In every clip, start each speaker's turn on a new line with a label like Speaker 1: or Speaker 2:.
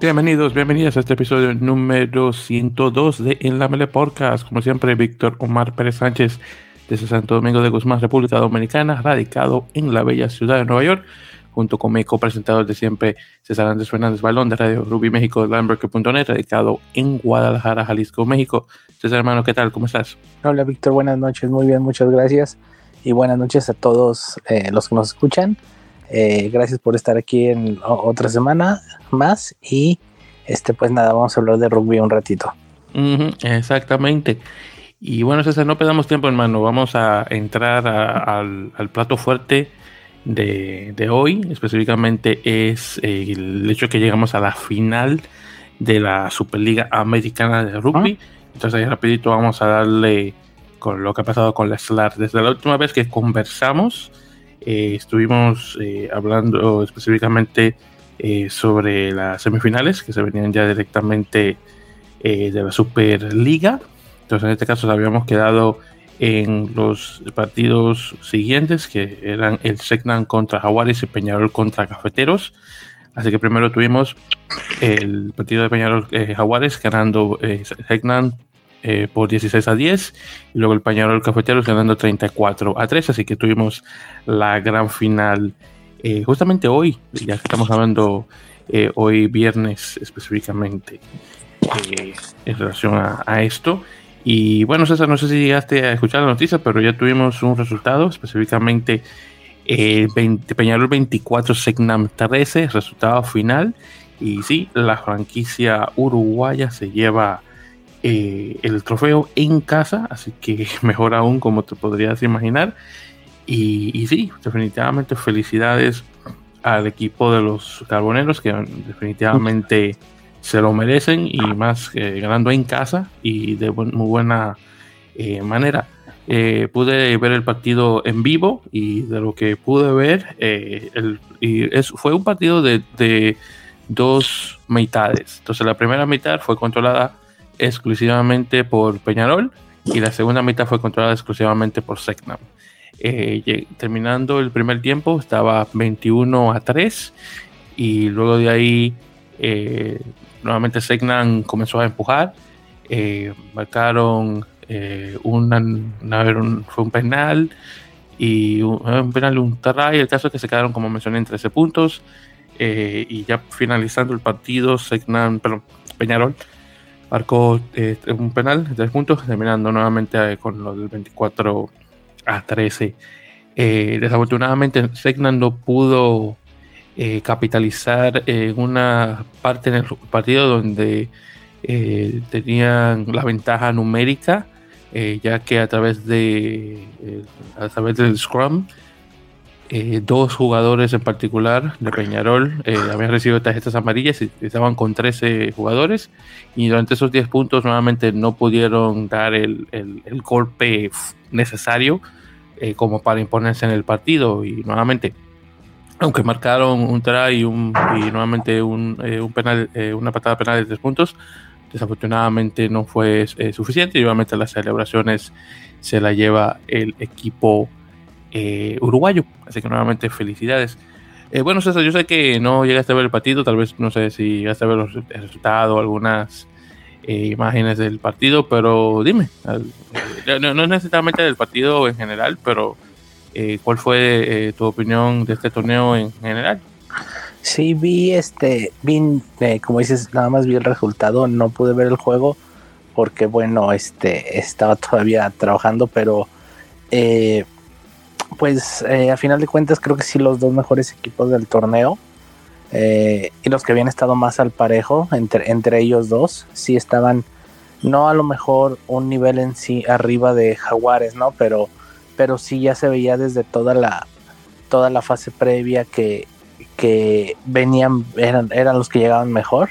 Speaker 1: Bienvenidos, bienvenidas a este episodio número 102 de En la Mele Podcast. Como siempre, Víctor Omar Pérez Sánchez desde Santo Domingo de Guzmán, República Dominicana, radicado en la bella ciudad de Nueva York, junto con mi copresentador de siempre, César Andrés Fernández Balón de Radio Ruby México Lamberque.net, radicado en Guadalajara, Jalisco, México. César, hermano, ¿qué tal? ¿Cómo estás?
Speaker 2: Hola, Víctor, buenas noches. Muy bien, muchas gracias. Y buenas noches a todos eh, los que nos escuchan. Eh, gracias por estar aquí en otra semana más y este pues nada, vamos a hablar de rugby un ratito.
Speaker 1: exactamente. Y bueno, César, no perdamos tiempo, hermano. Vamos a entrar al, plato fuerte de, hoy. Específicamente es el hecho que llegamos a la final de la Superliga Americana de Rugby. Entonces ahí rapidito vamos a darle con lo que ha pasado con la SLAR. Desde la última vez que conversamos, eh, estuvimos eh, hablando específicamente eh, sobre las semifinales que se venían ya directamente de la Superliga. Entonces, en este caso, habíamos quedado en los partidos siguientes, que eran el Segnan contra Jaguares y Peñarol contra Cafeteros. Así que primero tuvimos el partido de Peñarol Jaguares ganando Segnan eh, por 16 a 10 y luego el Pañarol Cafeteros ganando 34 a 3 así que tuvimos la gran final eh, justamente hoy ya que estamos hablando eh, hoy viernes específicamente en relación a, esto. Y bueno César no sé si llegaste a escuchar la noticia pero ya tuvimos un resultado específicamente 20, Peñarol 24 Segnam 13 resultado final. Y sí la franquicia uruguaya se lleva eh, el trofeo en casa, así que mejor aún como te podrías imaginar. Y, sí, definitivamente felicidades al equipo de los carboneros que definitivamente se lo merecen y más ganando en casa y de muy buena eh, manera. Eh, pude ver el partido en vivo y de lo que pude ver, el, y fue un partido de, de, dos mitades. Entonces la primera mitad fue controlada exclusivamente por Peñarol y la segunda mitad fue controlada exclusivamente por Secnam. Eh, terminando el primer tiempo estaba 21 a 3 y luego de ahí eh, nuevamente Secnam comenzó a empujar. Eh, marcaron una, fue un penal y un, penal un try. El caso es que se quedaron, como mencioné, en 13 puntos. y ya finalizando el partido, Secnam, perdón, Peñarol marcó eh, un penal de tres puntos, terminando nuevamente eh, con lo del 24 a 13. Eh, desafortunadamente, Segnan no pudo capitalizar en una parte en el partido donde tenían la ventaja numérica, ya que a través de a través del Scrum eh, dos jugadores en particular de Peñarol eh, habían recibido tarjetas amarillas y estaban con 13 jugadores. Y durante esos 10 puntos nuevamente no pudieron dar el, el, golpe necesario eh, como para imponerse en el partido. Y nuevamente aunque marcaron un try y, un, y nuevamente un, un penal, una patada penal de 3 puntos desafortunadamente no fue suficiente. Y obviamente las celebraciones se la lleva el equipo eh, uruguayo. Así que nuevamente felicidades. Eh, bueno, César, yo sé que no llegaste a ver el partido, tal vez no sé si llegaste a ver los resultados, algunas eh, imágenes del partido, pero dime, no, necesariamente del partido en general, pero ¿cuál fue tu opinión de este torneo en general?
Speaker 2: Sí, vi este, vi, como dices, nada más vi el resultado, no pude ver el juego porque, bueno, este, estaba todavía trabajando, pero pues eh, a final de cuentas creo que sí los dos mejores equipos del torneo eh, y los que habían estado más al parejo entre, entre ellos dos, sí estaban no a lo mejor un nivel en sí arriba de Jaguares, ¿no? Pero, pero sí ya se veía desde toda la, toda la fase previa que, que venían, eran, eran los que llegaban mejor,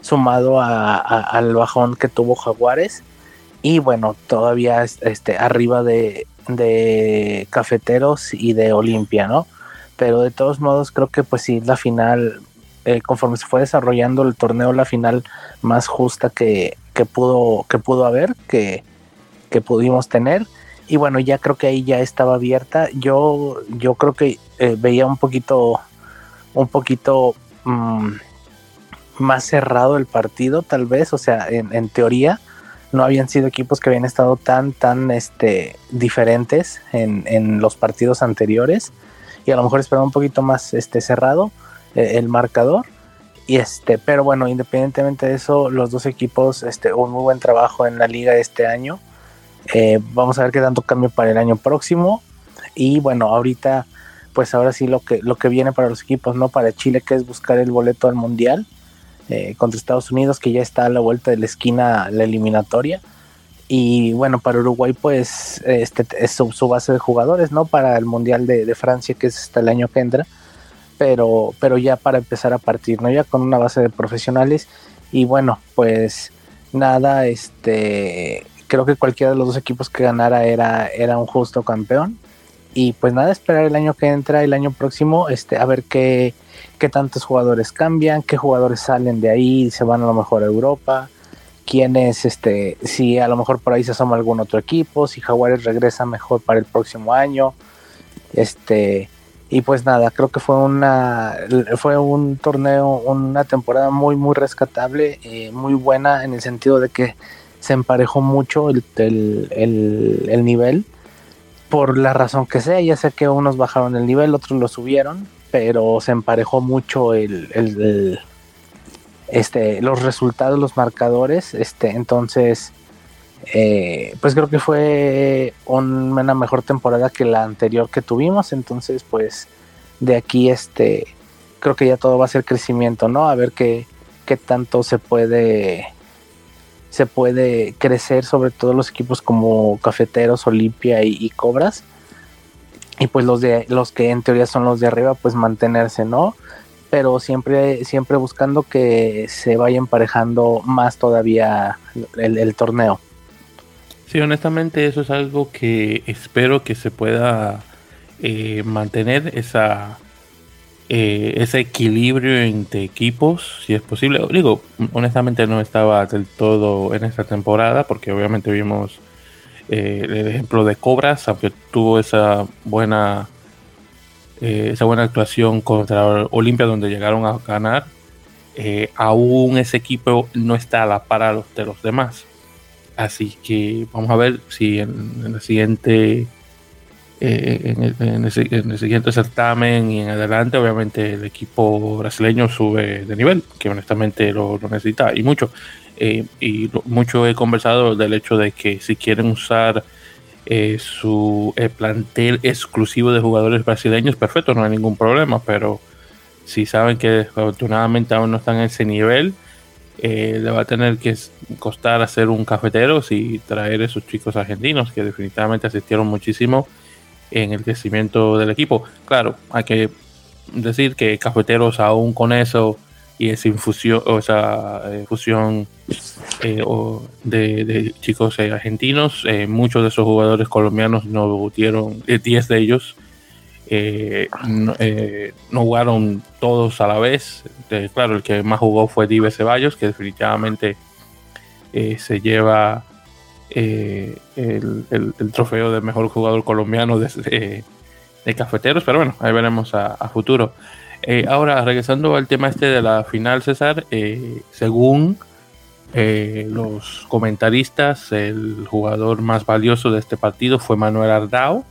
Speaker 2: sumado al bajón que tuvo Jaguares. Y bueno, todavía este, arriba de, de Cafeteros y de Olimpia, ¿no? Pero de todos modos creo que pues sí, la final, eh, conforme se fue desarrollando el torneo, la final más justa que, pudo, que pudo haber, que, que pudimos tener. Y bueno, ya creo que ahí ya estaba abierta. Yo, yo creo que eh, veía un poquito, un poquito, mm, más cerrado el partido, tal vez, o sea, en, teoría no habían sido equipos que habían estado tan, tan este, diferentes en, los partidos anteriores y a lo mejor esperaba un poquito más este, cerrado eh, el marcador. Y este, pero bueno, independientemente de eso, los dos equipos, este, un muy buen trabajo en la liga este año. Eh, vamos a ver qué tanto cambio para el año próximo. Y bueno, ahorita, pues ahora sí lo que, lo que viene para los equipos, ¿no? Para Chile, que es buscar el boleto al Mundial eh, contra Estados Unidos, que ya está a la vuelta de la esquina la eliminatoria. Y bueno, para Uruguay, pues este es su, base de jugadores, ¿no? Para el Mundial de, Francia, que es hasta el año que entra. Pero, pero ya para empezar a partir, ¿no? Ya con una base de profesionales. Y bueno, pues nada, este creo que cualquiera de los dos equipos que ganara era, era un justo campeón. Y pues nada, esperar el año que entra, el año próximo, este, a ver qué, qué tantos jugadores cambian, qué jugadores salen de ahí se van a lo mejor a Europa, quiénes, este, si a lo mejor por ahí se asoma algún otro equipo, si Jaguares regresa mejor para el próximo año, este, y pues nada, creo que fue una, fue un torneo, una temporada muy, muy rescatable, eh, muy buena en el sentido de que se emparejó mucho el, el, nivel por la razón que sea, ya sé que unos bajaron el nivel, otros lo subieron, pero se emparejó mucho el, este, los resultados, los marcadores, este, entonces, eh, pues creo que fue una mejor temporada que la anterior que tuvimos, entonces, pues, de aquí, este, creo que ya todo va a ser crecimiento, ¿no? A ver qué, qué tanto se puede se puede crecer sobre todo los equipos como Cafeteros, Olimpia y, Cobras. Y pues los de los que en teoría son los de arriba, pues mantenerse, ¿no? Pero siempre, siempre buscando que se vaya emparejando más todavía el, torneo.
Speaker 1: Sí, honestamente eso es algo que espero que se pueda eh, mantener esa eh, ese equilibrio entre equipos, si es posible. Digo, honestamente no estaba del todo en esta temporada, porque obviamente vimos eh, el ejemplo de Cobras, aunque tuvo esa buena eh, esa buena actuación contra Olimpia, donde llegaron a ganar. aún ese equipo no está a la par de los demás. Así que vamos a ver si en, la siguiente eh, en, el, siguiente certamen y en adelante, obviamente el equipo brasileño sube de nivel, que honestamente lo, necesita y mucho. Eh, y mucho he conversado del hecho de que si quieren usar eh, su plantel exclusivo de jugadores brasileños, perfecto, no hay ningún problema, pero si saben que afortunadamente aún no están en ese nivel, le va a tener que costar hacer un cafetero y traer esos chicos argentinos que definitivamente asistieron muchísimo en el crecimiento del equipo. Claro, hay que decir que Cafeteros aún con eso y esa infusión, o esa eh, fusión eh, de, chicos eh, argentinos, muchos de esos jugadores colombianos no dieron, 10 de ellos no, jugaron todos a la vez. claro, el que más jugó fue Dive Ceballos, que definitivamente se lleva eh, el, trofeo de mejor jugador colombiano de, de, cafeteros, pero bueno, ahí veremos a, futuro. Eh, ahora, regresando al tema este de la final, César, eh, según los comentaristas, el jugador más valioso de este partido fue Manuel Ardao,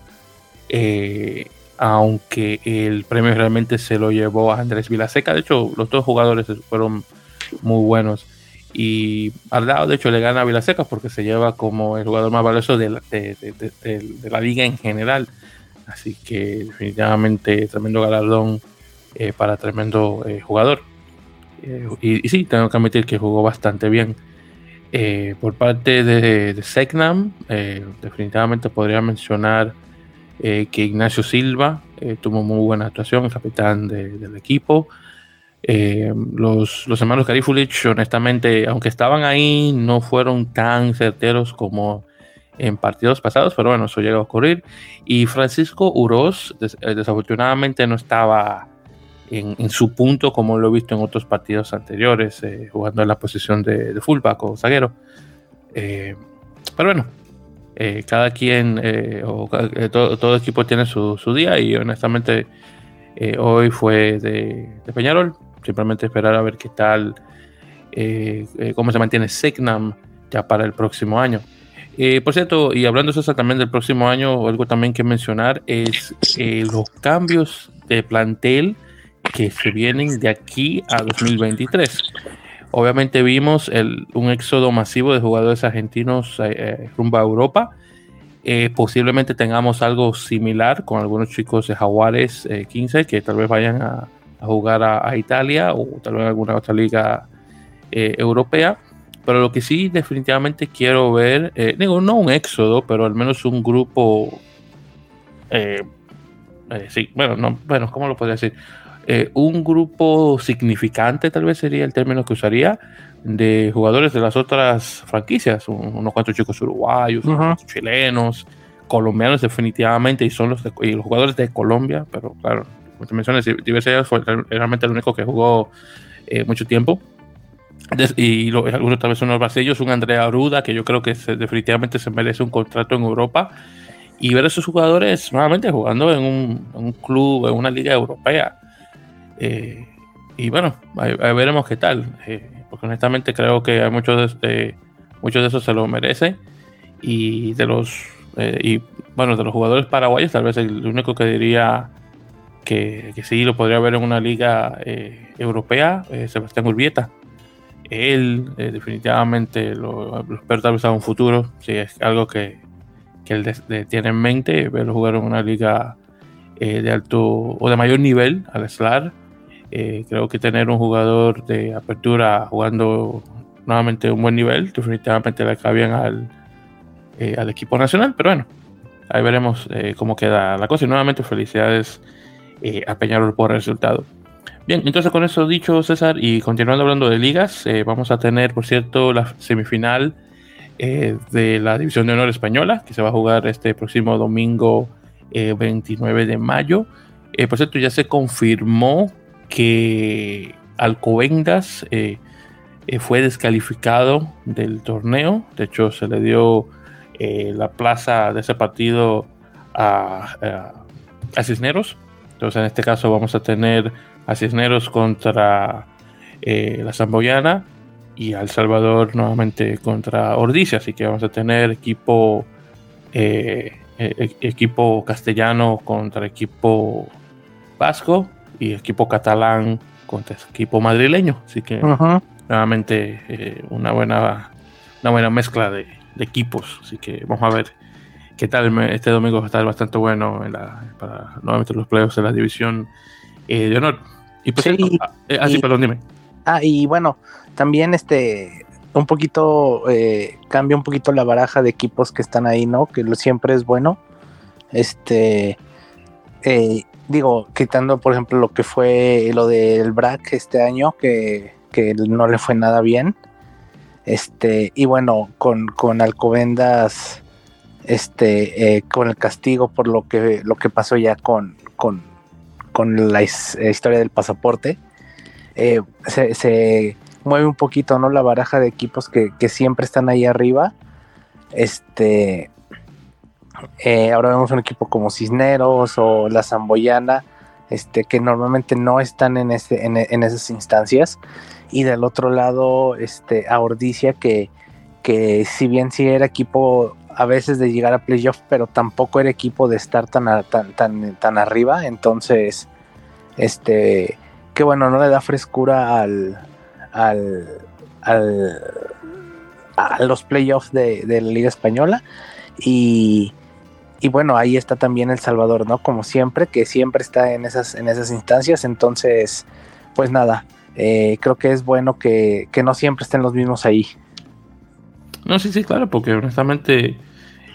Speaker 1: aunque el premio realmente se lo llevó a Andrés Vilaseca. De hecho, los dos jugadores fueron muy buenos. Y al lado, de hecho, le gana a Vilaseca porque se lleva como el jugador más valioso de, la liga en general. Así que definitivamente tremendo galardón eh, para tremendo eh, jugador. Eh, y, sí, tengo que admitir que jugó bastante bien. por parte de, Segnam, definitivamente podría mencionar que Ignacio Silva tuvo muy buena actuación, capitán del equipo. Los, los, hermanos Garifulich, honestamente, aunque estaban ahí, no fueron tan certeros como en partidos pasados, pero bueno, eso llegó a ocurrir. Y Francisco Uroz, desafortunadamente, no estaba en, su punto como lo he visto en otros partidos anteriores, eh, jugando en la posición de, fullback o zaguero. pero bueno, cada quien, o, todo, todo, equipo tiene su, su, día y honestamente hoy fue de, de Peñarol simplemente esperar a ver qué tal, cómo se mantiene Signam ya para el próximo año. por cierto, y hablando eso también del próximo año, algo también que mencionar es los cambios de plantel que se vienen de aquí a 2023. Obviamente vimos un éxodo masivo de jugadores argentinos eh, eh, rumbo a Europa. Eh, posiblemente tengamos algo similar con algunos chicos de Jaguares 15 que tal vez vayan a, jugar a, Italia o tal vez alguna otra liga europea. Pero lo que sí definitivamente quiero ver, digo, no un éxodo, pero al menos un grupo, sí, bueno, no, bueno, ¿cómo lo podría decir? Eh, un grupo significante, tal vez sería el término que usaría, de jugadores de las otras franquicias, unos cuantos chicos uruguayos, chilenos, colombianos definitivamente, y son los, los jugadores de Colombia, pero claro, como te mencionas, Diversidad fue realmente el único que jugó eh, mucho tiempo. y algunos tal vez son los brasileños, un Andrea Aruda, que yo creo que definitivamente se merece un contrato en Europa. Y ver a esos jugadores nuevamente jugando en un, en un club, en una liga europea eh, y bueno, ahí, veremos qué tal. Eh, porque honestamente creo que hay muchos de, muchos de esos se lo merecen. Y de los eh, y bueno, de los jugadores paraguayos, tal vez el único que diría que, sí lo podría ver en una liga europea, Sebastián Urbieta. Él definitivamente lo, espero tal vez a un futuro, si es algo que, que él tiene en mente, verlo jugar en una liga de alto o de mayor nivel al SLAR eh, creo que tener un jugador de apertura jugando nuevamente un buen nivel, definitivamente le cabían al, eh, al equipo nacional, pero bueno, ahí veremos eh, cómo queda la cosa. Y nuevamente felicidades a Peñarol por el resultado. Bien, entonces con eso dicho, César, y continuando hablando de ligas, vamos a tener, por cierto, la semifinal de la División de Honor Española, que se va a jugar este próximo domingo 29 de mayo. por cierto, ya se confirmó que Alcobendas eh, eh, fue descalificado del torneo. De hecho, se le dio eh, la plaza de ese partido a, Cisneros. Entonces, en este caso, vamos a tener a Cisneros contra la Zamboyana y al Salvador nuevamente contra Ordicia. Así que vamos a tener equipo, e-, equipo castellano contra equipo vasco y equipo catalán contra equipo madrileño. Así que nuevamente eh, una buena una buena mezcla de, equipos. Así que vamos a ver qué tal este domingo va a estar bastante bueno en la, para nuevamente los playoffs de la división eh, de honor. Y pues, ah, eh, ah, perdón, dime.
Speaker 2: Ah, y bueno, también este un poquito cambia un poquito la baraja de equipos que están ahí, ¿no? Que siempre es bueno. Este digo, quitando por ejemplo lo que fue lo del BRAC este año, que, no le fue nada bien. Este, y bueno, con, con Alcobendas, este, eh, con el castigo por lo que, lo que pasó ya con, con, la historia del pasaporte, eh, se, mueve un poquito, ¿no? La baraja de equipos que, que siempre están ahí arriba. Este, eh, ahora vemos un equipo como Cisneros o la Zamboyana, este, que normalmente no están en, ese, en, esas instancias. Y del otro lado, este, a Ordicia, que, que si bien sí era equipo a veces de llegar a playoff, pero tampoco era equipo de estar tan, tan, tan, tan arriba. Entonces, este, que bueno, no le da frescura al, al, al a los playoffs de, de la Liga Española. Y, y bueno, ahí está también El Salvador, ¿no? Como siempre, que siempre está en esas, en esas instancias. Entonces, pues nada, eh, creo que es bueno que, no siempre estén los mismos ahí.
Speaker 1: No, sí, sí, claro, porque honestamente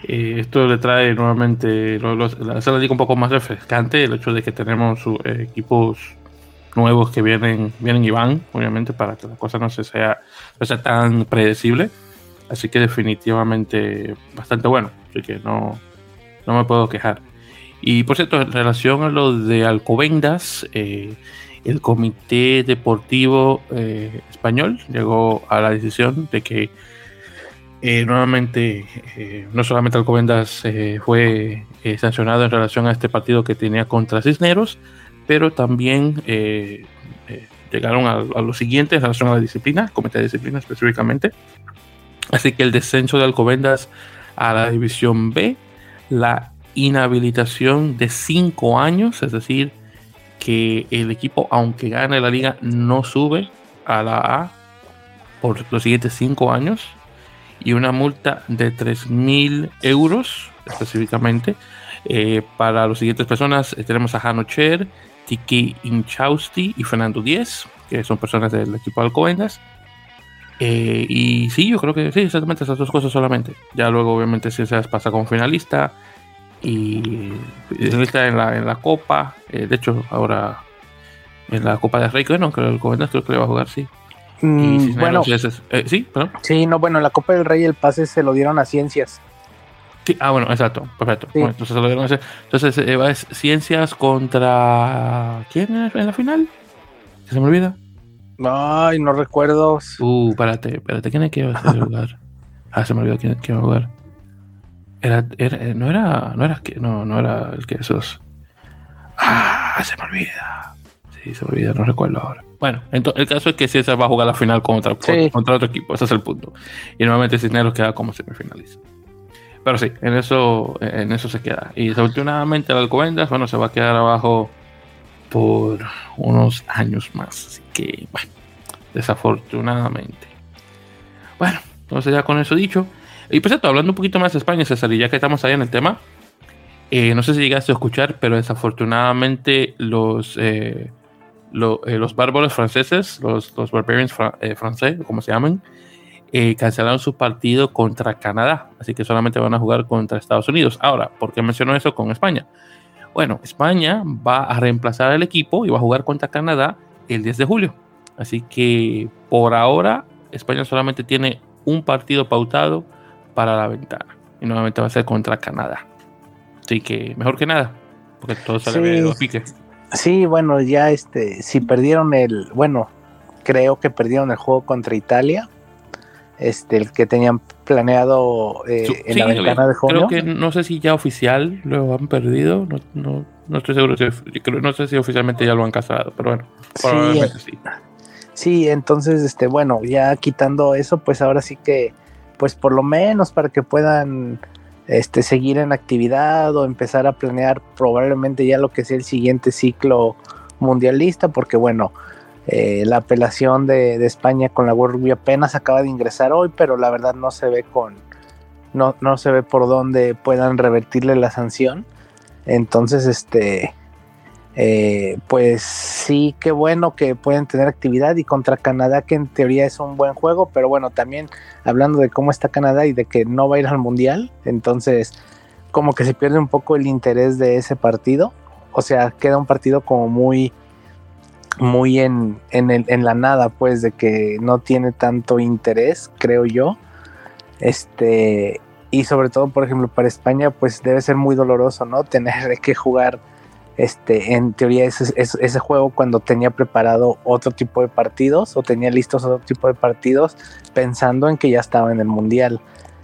Speaker 1: eh, esto le trae nuevamente, lo, lo, la liga un poco más refrescante, el hecho de que tenemos eh, equipos nuevos que vienen, vienen y van, obviamente, para que la cosa no, se sea, no sea tan predecible. Así que definitivamente bastante bueno. Así que no, no me puedo quejar. Y por cierto, en relación a lo de Alcobendas, eh, el Comité Deportivo eh, Español llegó a la decisión de que eh, nuevamente no solamente Alcobendas fue sancionado en relación a este partido que tenía contra Cisneros, pero también llegaron a, a lo siguiente en relación a la disciplina, comité de disciplina específicamente. Así que el descenso de Alcobendas a la división B, la inhabilitación de cinco años, es decir, que el equipo, aunque gane la liga, no sube a la A por los siguientes cinco años y una multa de 3.000 euros específicamente. Eh, para las siguientes personas eh, tenemos a Hano Cher, Tiki Inchausti y Fernando Díez, que son personas del equipo de Alcobendas. Eh, y sí, yo creo que sí, exactamente esas dos cosas solamente. Ya luego, obviamente, si se pasa como finalista y finalista en la, en la Copa. de hecho, ahora en la Copa de Rey, bueno, creo que el Alcobendas creo que le va a jugar, sí.
Speaker 2: Mm, bueno,
Speaker 1: eh, sí, perdón.
Speaker 2: Sí, no, bueno, la Copa del Rey el pase se lo dieron a Ciencias.
Speaker 1: Sí, ah, bueno, exacto, perfecto. entonces se lo dieron a Entonces, eh, Ciencias contra. ¿Quién en la final? ¿Se me olvida?
Speaker 2: Ay, no recuerdo.
Speaker 1: Uh, espérate, espérate, ¿quién es que iba a jugar? ah, se me olvidó quién, quién iba a jugar. Era, era, no era, no era, no, no era el que esos. Ah, se me olvida. Sí, se me olvida, no recuerdo ahora. Bueno, entonces, el caso es que César va a jugar la final contra, contra otro equipo, ese es el punto. Y nuevamente Cisneros queda como semifinalista. Pero sí, en eso, en eso se queda. Y desafortunadamente el Alcobendas, bueno, se va a quedar abajo por unos años más. Así que, bueno, desafortunadamente. Bueno, entonces ya con eso dicho. Y pues esto, hablando un poquito más de España, César, y ya que estamos ahí en el tema, eh, no sé si llegaste a escuchar, pero desafortunadamente los... Eh, eh, los bárbaros franceses, los, los barbarians eh, franceses, como se llaman, eh, cancelaron su partido contra Canadá, así que solamente van a jugar contra Estados Unidos. Ahora, ¿por qué menciono eso con España? Bueno, España va a reemplazar al equipo y va a jugar contra Canadá el 10 de julio. Así que por ahora España solamente tiene un partido pautado para la ventana y nuevamente va a ser contra Canadá. Así que mejor que nada, porque todo sale los piques.
Speaker 2: Sí, bueno, ya este, si perdieron el, bueno, creo que perdieron el juego contra Italia, este, el que tenían planeado eh, en la ventana de junio.
Speaker 1: Creo que no sé si ya oficial lo han perdido, no, no, no estoy seguro, si, no sé si oficialmente ya lo han casado, pero bueno, probablemente sí.
Speaker 2: Sí, entonces, este, bueno, ya quitando eso, pues ahora sí que, pues por lo menos para que puedan este, seguir en actividad o empezar a planear probablemente ya lo que sea el siguiente ciclo mundialista, porque bueno, eh, la apelación de, España con la World Rugby apenas acaba de ingresar hoy, pero la verdad no se ve con, no, no se ve por dónde puedan revertirle la sanción. Entonces, este, eh, pues sí, qué bueno que pueden tener actividad y contra Canadá, que en teoría es un buen juego, pero bueno, también hablando de cómo está Canadá y de que no va a ir al Mundial, entonces como que se pierde un poco el interés de ese partido, o sea, queda un partido como muy muy en, en, en la nada, pues, de que no tiene tanto interés, creo yo. Este, y sobre todo, por ejemplo, para España, pues debe ser muy doloroso, ¿no? Tener que jugar este, en teoría ese, ese, juego cuando tenía preparado otro tipo de partidos o tenía listos otro tipo de partidos pensando en que ya estaba en el mundial.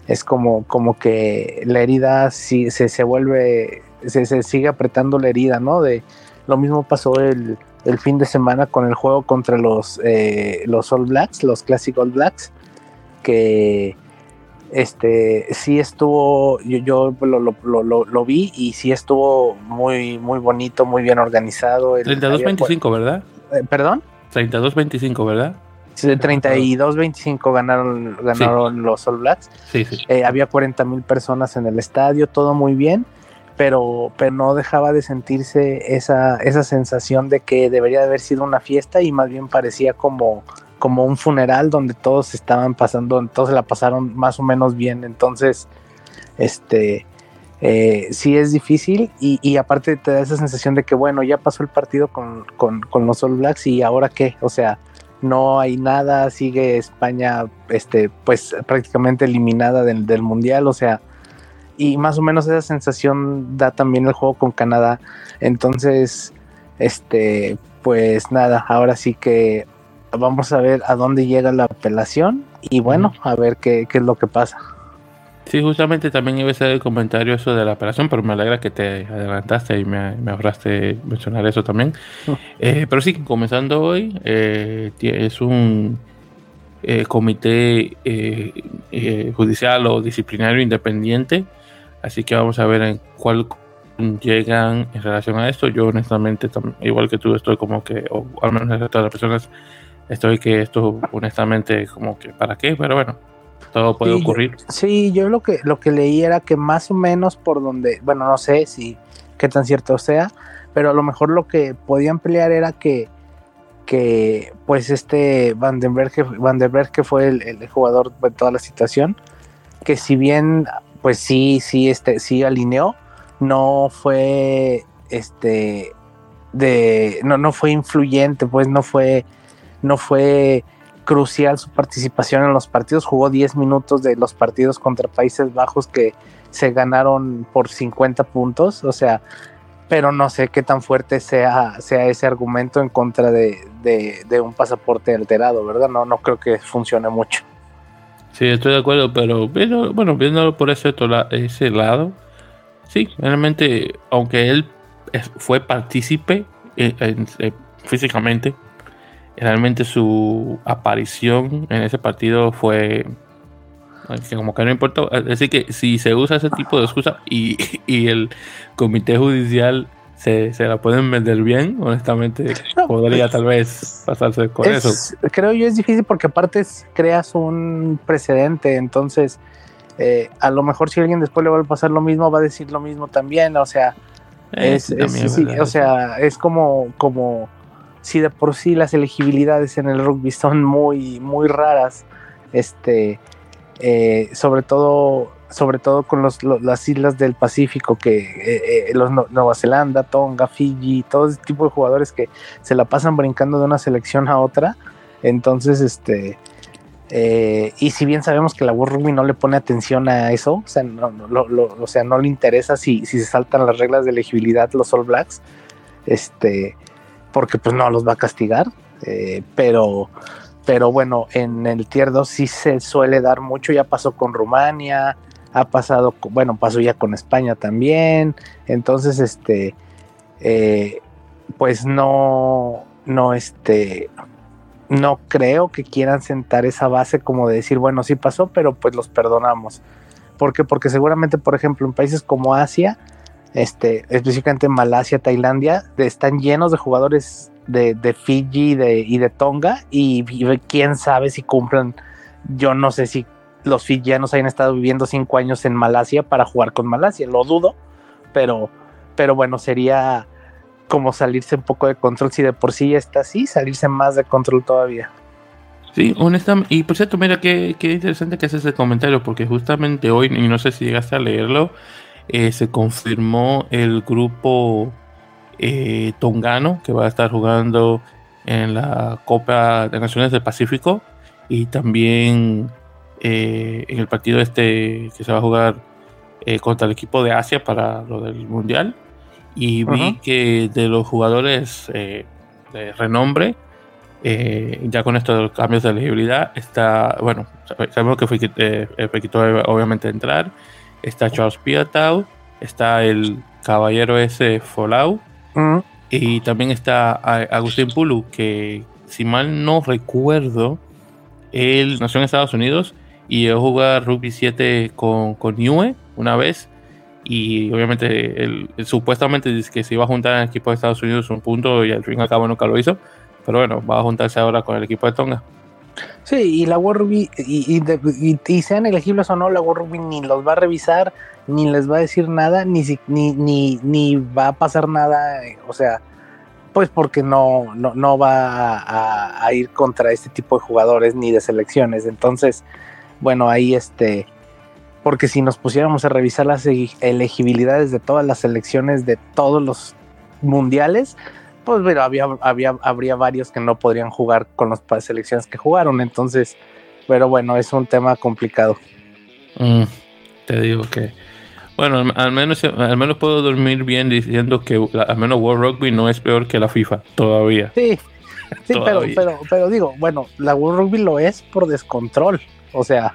Speaker 2: Es como, como que la herida si, se, se vuelve, se, se, sigue apretando la herida, ¿no? De, lo mismo pasó el, el fin de semana con el juego contra los, eh, los All Blacks, los Classic All Blacks, que este sí estuvo, yo, yo lo, lo, lo, vi y sí estuvo muy, muy bonito, muy bien organizado.
Speaker 1: 32-25, ¿verdad?
Speaker 2: Eh, ¿Perdón?
Speaker 1: 32-25, ¿verdad?
Speaker 2: Sí, 32-25 ganaron, ganaron los All Blacks.
Speaker 1: Sí, sí.
Speaker 2: Eh, había 40 mil personas en el estadio, todo muy bien, pero, pero no dejaba de sentirse esa, esa sensación de que debería de haber sido una fiesta y más bien parecía como como un funeral donde todos estaban pasando, todos la pasaron más o menos bien. Entonces, este, eh, sí es difícil y, aparte te da esa sensación de que, bueno, ya pasó el partido con, los All Blacks y ahora qué, o sea, no hay nada, sigue España, este, pues prácticamente eliminada del, del Mundial, o sea, y más o menos esa sensación da también el juego con Canadá. Entonces, este, pues nada, ahora sí que vamos a ver a dónde llega la apelación y bueno, a ver qué, es lo que pasa.
Speaker 1: Sí, justamente también iba a ser el comentario eso de la operación, pero me alegra que te adelantaste y me, me ahorraste mencionar eso también. Eh, pero sí, comenzando hoy, eh, es un eh, comité judicial o disciplinario independiente, así que vamos a ver en cuál llegan en relación a esto. Yo honestamente, igual que tú, estoy como que, o al menos el resto de las personas, estoy que esto honestamente como que, ¿para qué? Pero bueno todo puede ocurrir.
Speaker 2: sí, yo lo que, lo que leí era que más o menos por donde, bueno, no sé si qué tan cierto sea, pero a lo mejor lo que podían pelear era que, que pues este Van den Berg, Van que fue el, jugador de toda la situación, que si bien pues sí, sí, este, sí alineó, no fue este de no, no fue influyente, pues no fue no fue crucial su participación en los partidos. Jugó 10 minutos de los partidos contra Países Bajos que se ganaron por 50 puntos. O sea, pero no sé qué tan fuerte sea, sea ese argumento en contra de, un pasaporte alterado, ¿verdad? No, no creo que funcione mucho.
Speaker 1: Sí, estoy de acuerdo, pero bueno, viéndolo por ese, ese lado, sí, realmente, aunque él fue partícipe eh, físicamente, realmente su aparición en ese partido fue como que no importó. Decir, que si se usa ese tipo de excusa y, el comité judicial se, la pueden vender bien, honestamente, podría tal vez pasarse con eso.
Speaker 2: Creo yo es difícil porque aparte creas un precedente, entonces eh, a lo mejor si alguien después le va a pasar lo mismo, va a decir lo mismo también, o sea, eh, es, o sea, es como, como si de por sí las elegibilidades en el rugby son muy, muy raras, este, eh, sobre todo sobre todo con los, las islas del Pacífico, que eh, eh, los Nueva Zelanda, Tonga, Fiji, todo ese tipo de jugadores que se la pasan brincando de una selección a otra. Entonces, este, y si bien sabemos que la World Rugby no le pone atención a eso, o sea, no, o sea, no le interesa si, si se saltan las reglas de elegibilidad los All Blacks, este, porque pues no los va a castigar, eh, pero, pero bueno, en el tier 2 sí se suele dar mucho, ya pasó con Rumania, ha pasado, bueno, pasó ya con España también, entonces este, eh, pues no, no este, no creo que quieran sentar esa base como de decir, bueno, sí pasó, pero pues los perdonamos. ¿Por qué? Porque seguramente, por ejemplo, en países como Asia, este, específicamente Malasia, Tailandia, están llenos de jugadores de, Fiji y de Tonga y, quién sabe si cumplan, yo no sé si los fijianos hayan estado viviendo cinco años en Malasia para jugar con Malasia, lo dudo, pero, pero bueno, sería como salirse un poco de control, si de por sí ya está así, salirse más de control todavía.
Speaker 1: Sí, honestamente, y por cierto, mira qué, interesante que haces ese comentario, porque justamente hoy, y no sé si llegaste a leerlo, eh, se confirmó el grupo eh, tongano que va a estar jugando en la Copa de Naciones del Pacífico y también eh, en el partido este que se va a jugar contra el equipo de Asia para lo del Mundial. Y vi que de los jugadores de renombre, ya con estos cambios de elegibilidad, está, bueno, sabemos que fue, fue obviamente entrar está Charles Piatau, está el caballero ese Folau, mm. y también está Agustín Pulu, que si mal no recuerdo, él nació en Estados Unidos y él jugar rugby 7 con, con Niue una vez. Y obviamente él, supuestamente dice que se iba a juntar en el equipo de Estados Unidos un punto y al fin y al cabo nunca lo hizo. Pero bueno, va a juntarse ahora con el equipo de Tonga.
Speaker 2: Sí, y la World y, y, sean elegibles o no, la World ni los va a revisar, ni les va a decir nada, ni, ni, ni, ni va a pasar nada, o sea, pues porque no, no, no va a, ir contra este tipo de jugadores ni de selecciones. Entonces, bueno, ahí este, porque si nos pusiéramos a revisar las elegibilidades de todas las selecciones de todos los mundiales, pues pero había, había, habría varios que no podrían jugar con las selecciones que jugaron, entonces, pero bueno, es un tema complicado.
Speaker 1: Mm, te digo que, bueno, al menos, al menos puedo dormir bien diciendo que al menos World Rugby no es peor que la FIFA, todavía.
Speaker 2: Sí, sí, pero, pero, pero digo, bueno, la World Rugby lo es por descontrol, o sea,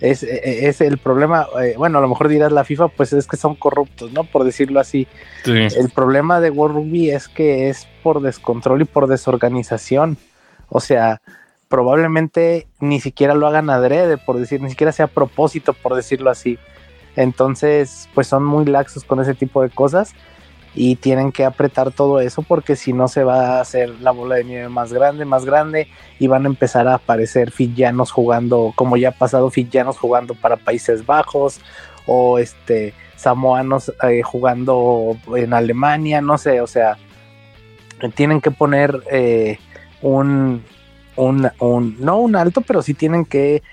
Speaker 2: es, e, e, es el problema, eh, bueno, a lo mejor dirás la FIFA, pues es que son corruptos, ¿no? Por decirlo así. El problema de World Rugby es que es por descontrol y por desorganización. O sea, probablemente ni siquiera lo hagan adrede, por decir, ni siquiera sea a propósito, por decirlo así. Entonces, pues son muy laxos con ese tipo de cosas y tienen que apretar todo eso porque si no se va a hacer la bola de nieve más grande, más grande y van a empezar a aparecer fillanos jugando, como ya ha pasado fillanos jugando para Países Bajos o este samoanos eh, jugando en Alemania, no sé, o sea, tienen que poner eh, un, un, un, no un alto, pero sí tienen que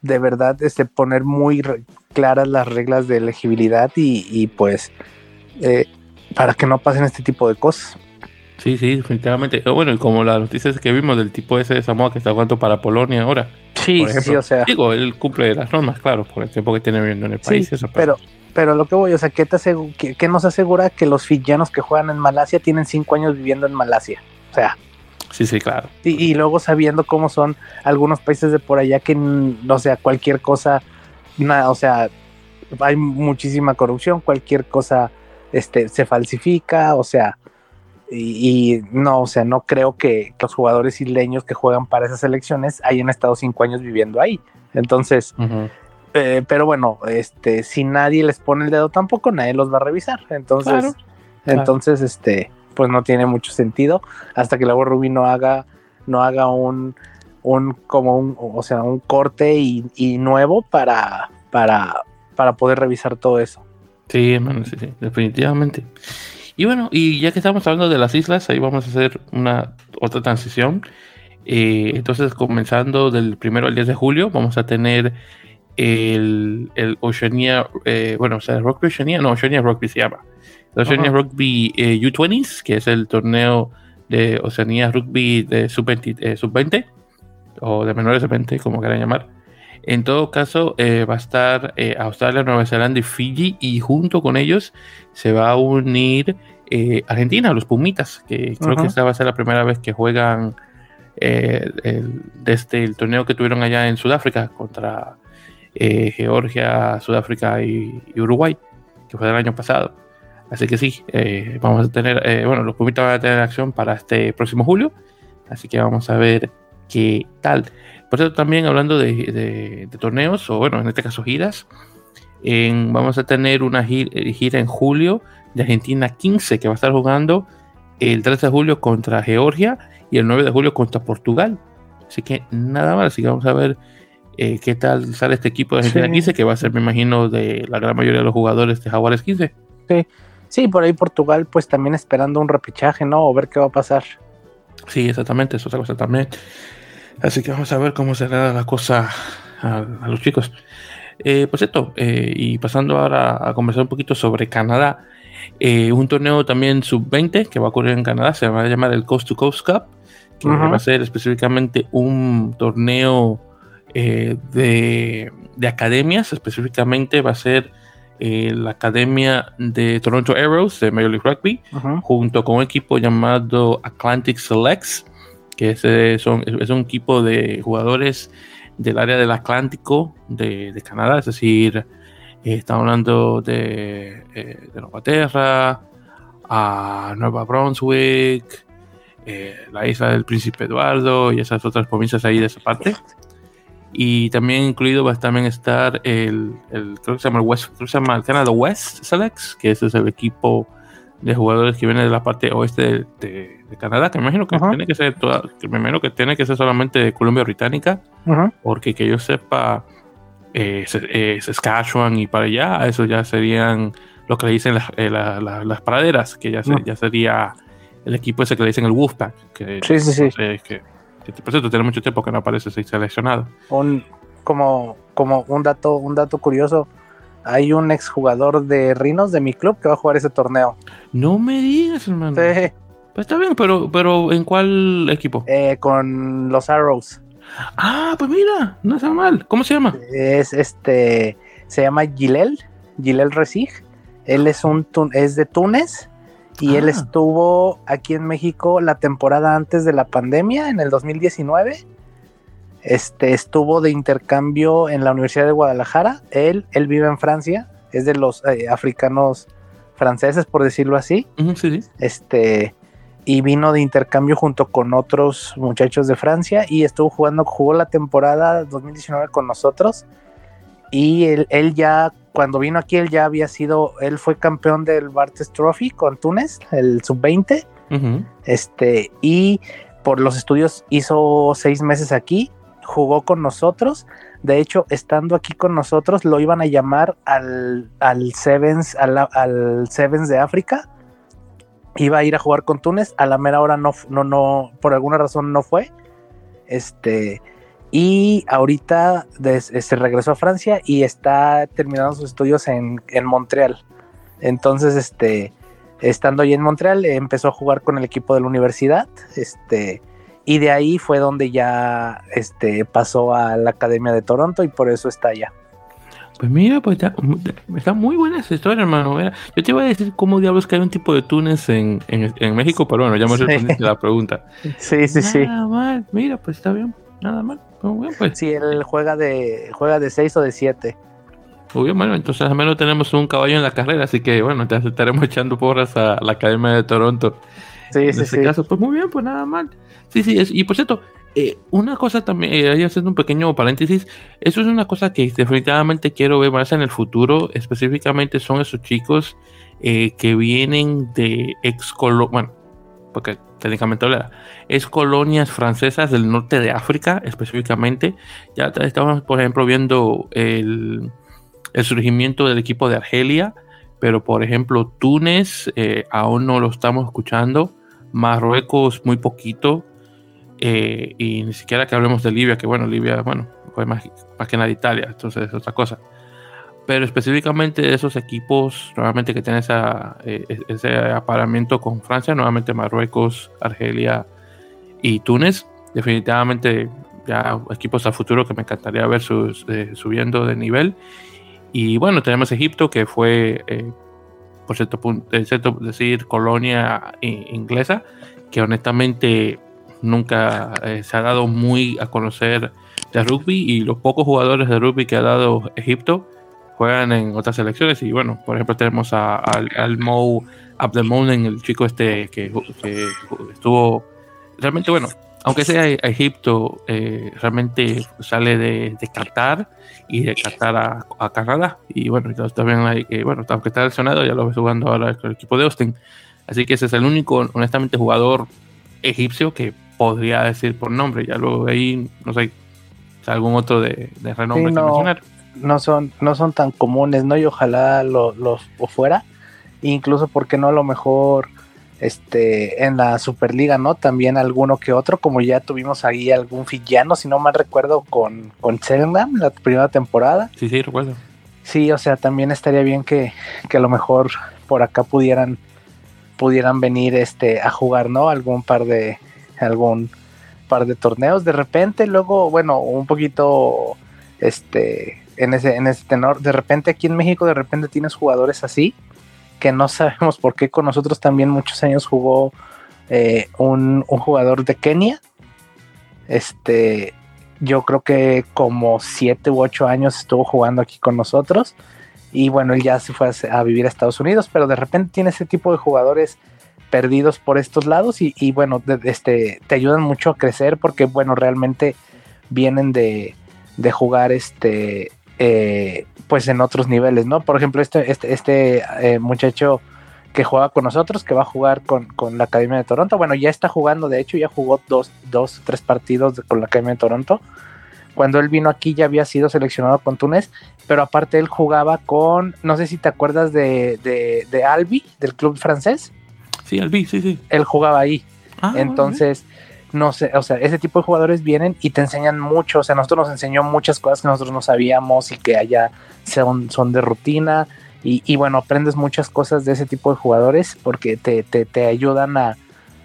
Speaker 2: de verdad este, poner muy claras las reglas de elegibilidad y, pues eh, para que no pasen este tipo de cosas.
Speaker 1: Sí, sí, definitivamente. Bueno, y como las noticias que vimos del tipo ese de Samoa que está jugando para Polonia ahora.
Speaker 2: Sí, sí, o sea.
Speaker 1: Digo, él cumple las normas, claro, por el tiempo que tiene viviendo en el país.
Speaker 2: Sí, pero, pero lo que voy, o sea, ¿qué, te qué, nos asegura que los fillanos que juegan en Malasia tienen cinco años viviendo en Malasia? O sea.
Speaker 1: Sí, sí, claro.
Speaker 2: Y, y luego sabiendo cómo son algunos países de por allá que, o sea, cualquier cosa, nada, o sea, hay muchísima corrupción, cualquier cosa este, se falsifica, o sea, y, no, o sea, no creo que los jugadores isleños que juegan para esas elecciones hayan estado cinco años viviendo ahí. Entonces, eh, pero bueno, este, si nadie les pone el dedo tampoco, nadie los va a revisar. Entonces, entonces, este, pues no tiene mucho sentido hasta que luego Ruby no haga, no haga un, un como un, o sea, un corte y, y nuevo para, para, para poder revisar todo eso.
Speaker 1: Sí, hermano, sí, sí, definitivamente. Y bueno, y ya que estamos hablando de las islas, ahí vamos a hacer una otra transición. Eh, entonces, comenzando del primero al 10 de julio, vamos a tener el, el Oceania, eh, bueno, o sea, Rugby Oceania, no, Oceania Rugby se llama. El Oceania Rugby eh, U20s, que es el torneo de Oceania Rugby de sub-20, sub -20, o de menores de 20, como quieran llamar. En todo caso, eh, va a estar eh, Australia, Nueva Zelanda y Fiji, y junto con ellos se va a unir eh, Argentina, los Pumitas, que creo que esta va a ser la primera vez que juegan desde el torneo que tuvieron allá en Sudáfrica contra Georgia, Sudáfrica y, Uruguay, que fue del año pasado. Así que sí, vamos a tener, bueno, los Pumitas van a tener acción para este próximo julio, así que vamos a ver qué tal. Por eso también hablando de, torneos, o bueno, en este caso giras, vamos a tener una eh, gira, en julio de Argentina 15 que va a estar jugando el 13 de julio contra Georgia y el 9 de julio contra Portugal. Así que nada más, así que vamos a ver eh, qué tal sale este equipo de Argentina 15, que va a ser, me imagino, de la gran mayoría de los jugadores de Jaguares 15.
Speaker 2: Sí. sí, por ahí Portugal, pues también esperando un repechaje, ¿no? O ver qué va a pasar.
Speaker 1: Sí, exactamente, es otra cosa también. Así que vamos a ver cómo se le da la cosa a, los chicos. Eh, pues esto, eh, y pasando ahora a conversar un poquito sobre Canadá, eh, un torneo también sub-20 que va a ocurrir en Canadá, se va a llamar el Coast to Coast Cup, que va a ser específicamente un torneo de, de, academias, específicamente va a ser la academia de Toronto Arrows de Major League Rugby, junto con un equipo llamado Atlantic Selects que es, es un equipo de jugadores del área del Atlántico de, Canadá, es decir, eh, estamos hablando de, eh, de, Nueva Terra, a Nueva Brunswick, eh, la isla del Príncipe Eduardo y esas otras provincias ahí de esa parte. Y también incluido va a también estar el, el creo que se llama el West, creo que West Selects, que ese es el equipo de jugadores que vienen de la parte oeste de, Canadá, que me imagino que tiene que ser toda, que me imagino que tiene que ser solamente de Colombia Británica, porque que yo sepa, eh, eh, Saskatchewan y para allá, eso ya serían lo que le dicen las, eh, praderas, que ya, ya sería el equipo ese que le dicen el Wolfpack, que,
Speaker 2: sí, sí, sí.
Speaker 1: que, por cierto tiene mucho tiempo que no aparece seleccionado.
Speaker 2: Un, como, como un dato, un dato curioso, hay un exjugador de Rinos de mi club que va a jugar ese torneo.
Speaker 1: No me digas, hermano. Sí. Pues está bien, pero, pero ¿en cuál equipo?
Speaker 2: Eh, con los Arrows.
Speaker 1: Ah, pues mira, no está mal. ¿Cómo se llama?
Speaker 2: Es este, se llama Gilel, Gilel Resig. Él es un es de Túnez y él ah. estuvo aquí en México la temporada antes de la pandemia, en el 2019. Este estuvo de intercambio en la Universidad de Guadalajara. Él, él vive en Francia, es de los eh, africanos franceses, por decirlo así. Este, y vino de intercambio junto con otros muchachos de Francia y estuvo jugando, jugó la temporada 2019 con nosotros. Y él, él ya, cuando vino aquí, él ya había sido, él fue campeón del Bartes Trophy con Túnez, el sub-20. Este, y por los estudios hizo seis meses aquí, jugó con nosotros de hecho, estando aquí con nosotros, lo iban a llamar al, al Sevens, al, Sevens de África. Iba a ir a jugar con Túnez. A la mera hora no, no, no, por alguna razón no fue. Este, y ahorita se regresó a Francia y está terminando sus estudios en, en Montreal. Entonces, este, estando ahí en Montreal, empezó a jugar con el equipo de la universidad. Este, y de ahí fue donde ya este, pasó a la Academia de Toronto y por eso está allá.
Speaker 1: Pues mira, pues está, muy buena esa historia, hermano. yo te iba a decir cómo diablos que hay un tipo de túnez en, México, pero bueno, ya me respondiste la pregunta.
Speaker 2: Sí, sí, sí.
Speaker 1: Nada mal, mira, pues está bien, nada mal. pues.
Speaker 2: Sí, él juega de juega de 6 o de 7.
Speaker 1: Muy bien, bueno, entonces al menos tenemos un caballo en la carrera, así que bueno, te estaremos echando porras a la Academia de Toronto. Sí, en sí, este caso, pues muy bien, pues nada mal. Sí, sí, y por cierto, eh, una cosa también, eh, haciendo un pequeño paréntesis, eso es una cosa que definitivamente quiero ver más en el futuro, específicamente son esos chicos eh, que vienen de ex bueno, porque técnicamente es colonias francesas del norte de África, específicamente. Ya estamos, por ejemplo, viendo el, el surgimiento del equipo de Argelia, pero por ejemplo, Túnez aún no lo estamos escuchando, Marruecos muy poquito. Eh, y ni siquiera que hablemos de Libia, que bueno, Libia, bueno, fue más, más que nada Italia, entonces es otra cosa. Pero específicamente esos equipos, nuevamente que tienen esa, eh, ese aparamiento con Francia, nuevamente Marruecos, Argelia y Túnez, definitivamente ya equipos a futuro que me encantaría ver eh, subiendo de nivel. Y bueno, tenemos Egipto, que fue, por cierto punto, decir, colonia inglesa, que honestamente nunca eh, se ha dado muy a conocer de rugby y los pocos jugadores de rugby que ha dado Egipto juegan en otras selecciones. Y bueno, por ejemplo tenemos a, al Mo en el chico este que, estuvo realmente bueno, aunque sea Egipto, eh, realmente sale de, Qatar y de Qatar a, Canadá. Y bueno, también hay que, bueno, aunque está lesionado, ya lo ves jugando ahora con el equipo de Austin. Así que ese es el único, honestamente, jugador egipcio que podría decir por nombre. Ya luego ahí, no sé, algún otro de, renombre
Speaker 2: no, No son, no son tan comunes, ¿no? Y ojalá los fuera. Incluso porque no a lo mejor este en la Superliga, ¿no? También alguno que otro, como ya tuvimos ahí algún fillano, si no mal recuerdo, con, con la primera temporada.
Speaker 1: Sí, sí, recuerdo.
Speaker 2: Sí, o sea, también estaría bien que, que a lo mejor por acá pudieran pudieran venir este a jugar, ¿no? Algún par de algún par de torneos de repente, luego, bueno, un poquito este en ese en ese tenor, de repente aquí en México de repente tienes jugadores así que no sabemos por qué con nosotros también muchos años jugó eh, un, un, jugador de Kenia. Este, yo creo que como siete u ocho años estuvo jugando aquí con nosotros. Y bueno, él ya se fue a, vivir a Estados Unidos, pero de repente tiene ese tipo de jugadores perdidos por estos lados y, bueno, este, te ayudan mucho a crecer porque bueno, realmente vienen de, jugar este, eh, pues en otros niveles, ¿no? Por ejemplo, este, este, este eh, muchacho que juega con nosotros, que va a jugar con, la Academia de Toronto, bueno, ya está jugando, de hecho ya jugó dos, dos tres partidos con la Academia de Toronto. Cuando él vino aquí ya había sido seleccionado con Túnez, pero aparte él jugaba con, no sé si te acuerdas de, de, de Albi, del club francés.
Speaker 1: Sí, Albi, sí, sí.
Speaker 2: Él jugaba ahí. Ah, Entonces, no sé, o sea, ese tipo de jugadores vienen y te enseñan mucho. O sea, nosotros nos enseñó muchas cosas que nosotros no sabíamos y que allá son, son de rutina. Y, bueno, aprendes muchas cosas de ese tipo de jugadores porque te, te, te ayudan a,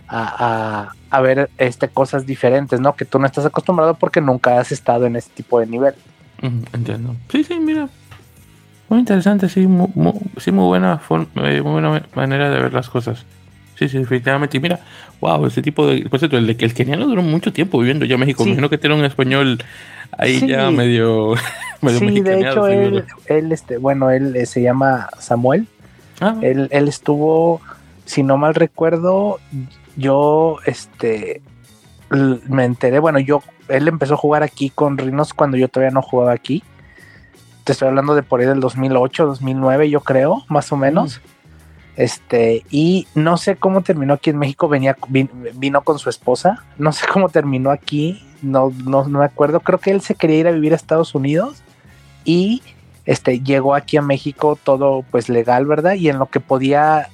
Speaker 2: a, a, ver este, cosas diferentes, ¿no? Que tú no estás acostumbrado porque nunca has estado en ese tipo de nivel.
Speaker 1: entiendo. Sí, sí, mira. Muy interesante, sí, muy, sí, muy buena, eh, muy buena manera de ver las cosas. sí, sí, definitivamente. Y mira, wow, ese tipo de. Por cierto, el, el keniano duró mucho tiempo viviendo ya en México. Me imagino que tiene un español ahí ya medio.
Speaker 2: medio sí, de hecho, él, él, este, bueno, él eh, se llama Samuel. Ah. Él, él estuvo, si no mal recuerdo, yo, este, me enteré, bueno, yo, él empezó a jugar aquí con Rinos cuando yo todavía no jugaba aquí. Te estoy hablando de por ahí del 2008, 2009, yo creo, más o menos. Mm. Este, y no sé cómo terminó aquí en México, venía, vino, con su esposa, no sé cómo terminó aquí, no, no, no me acuerdo, creo que él se quería ir a vivir a Estados Unidos y este, llegó aquí a México todo pues legal, ¿verdad? Y en lo que podía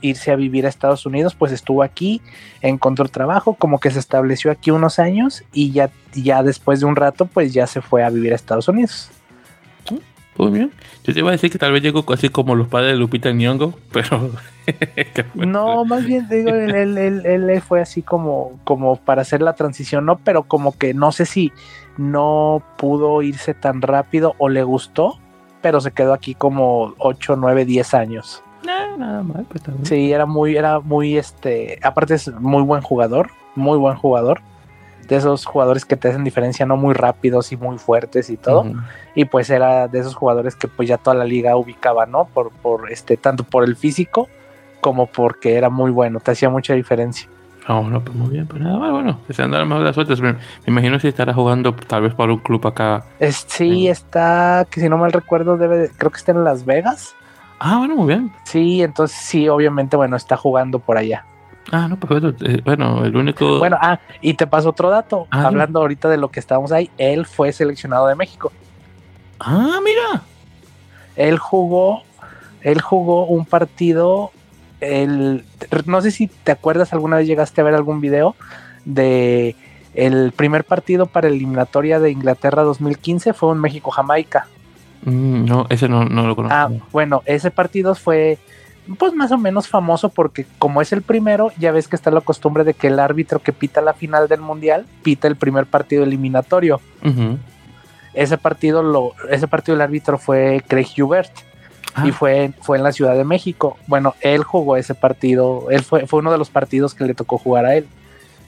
Speaker 2: irse a vivir a Estados Unidos, pues estuvo aquí, encontró trabajo, como que se estableció aquí unos años y ya, ya después de un rato, pues ya se fue a vivir a Estados Unidos.
Speaker 1: Muy bien. Yo te iba a decir que tal vez llegó así como los padres de Lupita Nyong'o, pero...
Speaker 2: no, más bien digo, él, él, él, fue así como, como para hacer la transición, ¿no? Pero como que no sé si no pudo irse tan rápido o le gustó, pero se quedó aquí como 8, 9, 10 años.
Speaker 1: No, nada mal, pues también.
Speaker 2: Sí, era muy, era muy, este, aparte es muy buen jugador, muy buen jugador de esos jugadores que te hacen diferencia, no muy rápidos y muy fuertes y todo. Y pues era de esos jugadores que pues ya toda la liga ubicaba, ¿no? Por, por este, tanto por el físico como porque era muy bueno, te hacía mucha diferencia.
Speaker 1: No, no, pues muy bien, pues nada más, bueno, que se han dado más las suertes. Me, imagino si estará jugando tal vez para un club acá.
Speaker 2: Es, sí, está, que si no mal recuerdo, debe, creo que está en Las Vegas.
Speaker 1: Ah, bueno, muy bien.
Speaker 2: Sí, entonces sí, obviamente, bueno, está jugando por allá.
Speaker 1: Ah, no. Pues, eh, bueno, el único.
Speaker 2: Bueno, ah, y te paso otro dato. Ah, Hablando ahorita de lo que estábamos ahí, él fue seleccionado de México.
Speaker 1: Ah, mira.
Speaker 2: Él jugó, él jugó un partido. El, no sé si te acuerdas, alguna vez llegaste a ver algún video de el primer partido para eliminatoria de Inglaterra 2015 fue un México-Jamaica.
Speaker 1: Mm, no, ese no, no lo conozco.
Speaker 2: Ah, bueno, ese partido fue pues más o menos famoso porque como es el primero, ya ves que está la costumbre de que el árbitro que pita la final del mundial pita el primer partido eliminatorio. Ese partido lo, ese partido el árbitro fue Craig Hubert y ah. fue, fue en la Ciudad de México. Bueno, él jugó ese partido, él fue, fue uno de los partidos que le tocó jugar a él.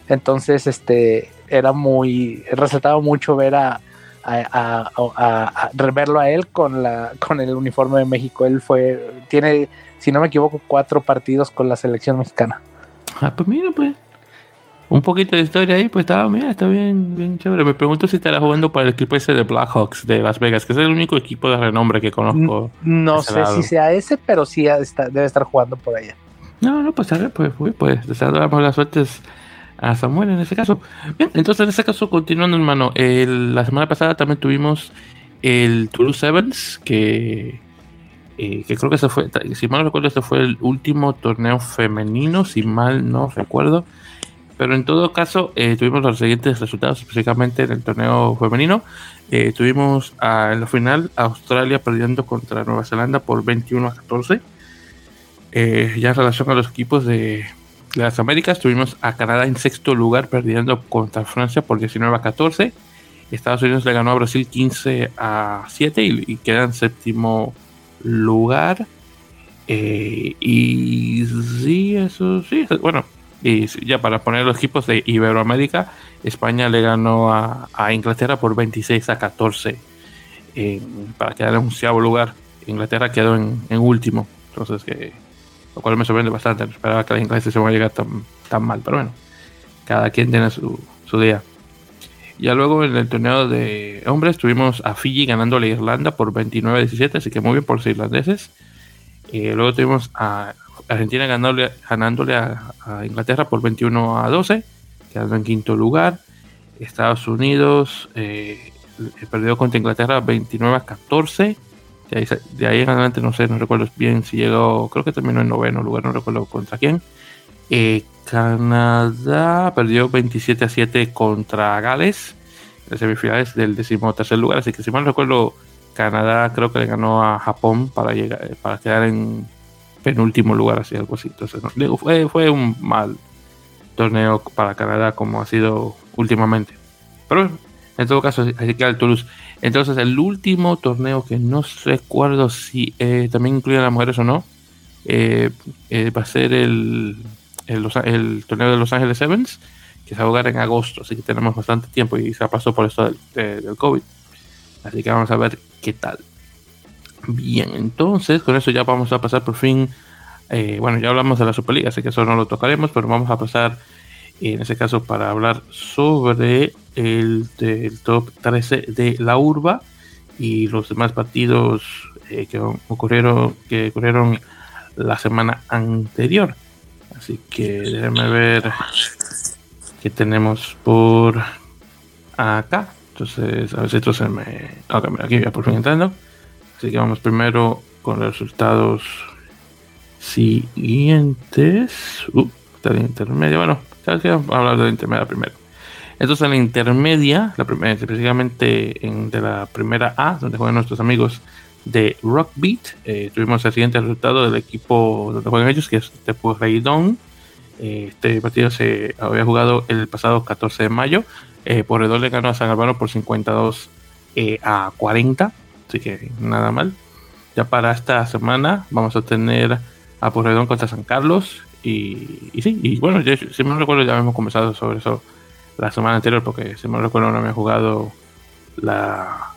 Speaker 2: Entonces, este, era muy, resaltaba mucho ver a, a, a, verlo a él con la, con el uniforme de México. Él fue, tiene si no me equivoco, cuatro partidos con la selección mexicana.
Speaker 1: Ah, pues mira, pues. Un poquito de historia ahí, pues estaba, mira, está bien, bien chévere. Me pregunto si estará jugando para el equipo ese de Blackhawks de Las Vegas, que es el único equipo de renombre que conozco.
Speaker 2: No, sé si sea ese, pero sí debe estar jugando por allá.
Speaker 1: No, no, pues a ver, pues, pues, pues deseamos las suertes a Samuel en ese caso. Bien, entonces en ese caso, continuando, hermano, el, la semana pasada también tuvimos el Toulouse Sevens, que eh, que creo que ese fue, si mal no recuerdo, este fue el último torneo femenino, si mal no recuerdo. Pero en todo caso, eh, tuvimos los siguientes resultados, específicamente en el torneo femenino. Eh, tuvimos en la final Australia perdiendo contra Nueva Zelanda por 21 a 14. ya en relación a los equipos de, las Américas, tuvimos a Canadá en sexto lugar perdiendo contra Francia por 19 a 14. Estados Unidos le ganó a Brasil 15 a 7 y, y queda en séptimo lugar. Eh, y sí, eso sí, bueno, y ya para poner los equipos de Iberoamérica, España le ganó a, Inglaterra por 26 a 14 para quedar en un onceavo lugar. Inglaterra quedó en, último, entonces que lo cual me sorprende bastante. No esperaba que la ingleses se van a llegar tan, tan mal, pero bueno, cada quien tiene su, su día. Ya luego en el torneo de hombres tuvimos a Fiji ganándole a Irlanda por 29-17, así que muy bien por los irlandeses. Y luego tuvimos a Argentina ganándole, ganándole a, Inglaterra por 21 a 12, quedando en quinto lugar. Estados Unidos eh, perdió contra Inglaterra 29 a 14. De ahí, de ahí, en adelante no sé, no recuerdo bien si llegó, creo que terminó en noveno lugar, no recuerdo contra quién. Eh, Canadá perdió 27 a 7 contra Gales en las semifinales del decimotercer lugar. Así que si mal recuerdo, Canadá creo que le ganó a Japón para llegar para quedar en penúltimo lugar, así algo así. Entonces, fue, fue un mal torneo para Canadá como ha sido últimamente. Pero en todo caso, así queda el Toulouse. Entonces, el último torneo que no recuerdo si eh, también incluye a las mujeres o no, eh, va a ser el el, torneo de Los Ángeles Sevens, que se va a jugar en agosto, así que tenemos bastante tiempo y se pasó por esto del, COVID. Así que vamos a ver qué tal. Bien, entonces con eso ya vamos a pasar por fin. Eh, bueno, ya hablamos de la Superliga, así que eso no lo tocaremos, pero vamos a pasar en ese caso para hablar sobre el, top 13 de la urba y los demás partidos eh, que ocurrieron que ocurrieron la semana anterior. Así que déjenme ver qué tenemos por acá. Entonces, a ver si esto se me. Ok, mira, aquí ya por fin entrando. Así que vamos primero con los resultados siguientes. Uh, está de intermedia. Bueno, vamos a hablar de la intermedia primero. Entonces, en la intermedia, la primera, específicamente en, de la primera A, donde juegan nuestros amigos de Rockbeat, eh, tuvimos el siguiente resultado del equipo donde juegan ellos, que es Tepu Reidon. Eh, este partido se había jugado el pasado 14 de mayo. Eh, le ganó a San Albano por 52 eh, a 40 así que nada mal. Ya para esta semana vamos a tener a Porredón contra San Carlos. Y, sí, y bueno, si me recuerdo ya hemos conversado sobre eso la semana anterior, porque si me recuerdo no había jugado la,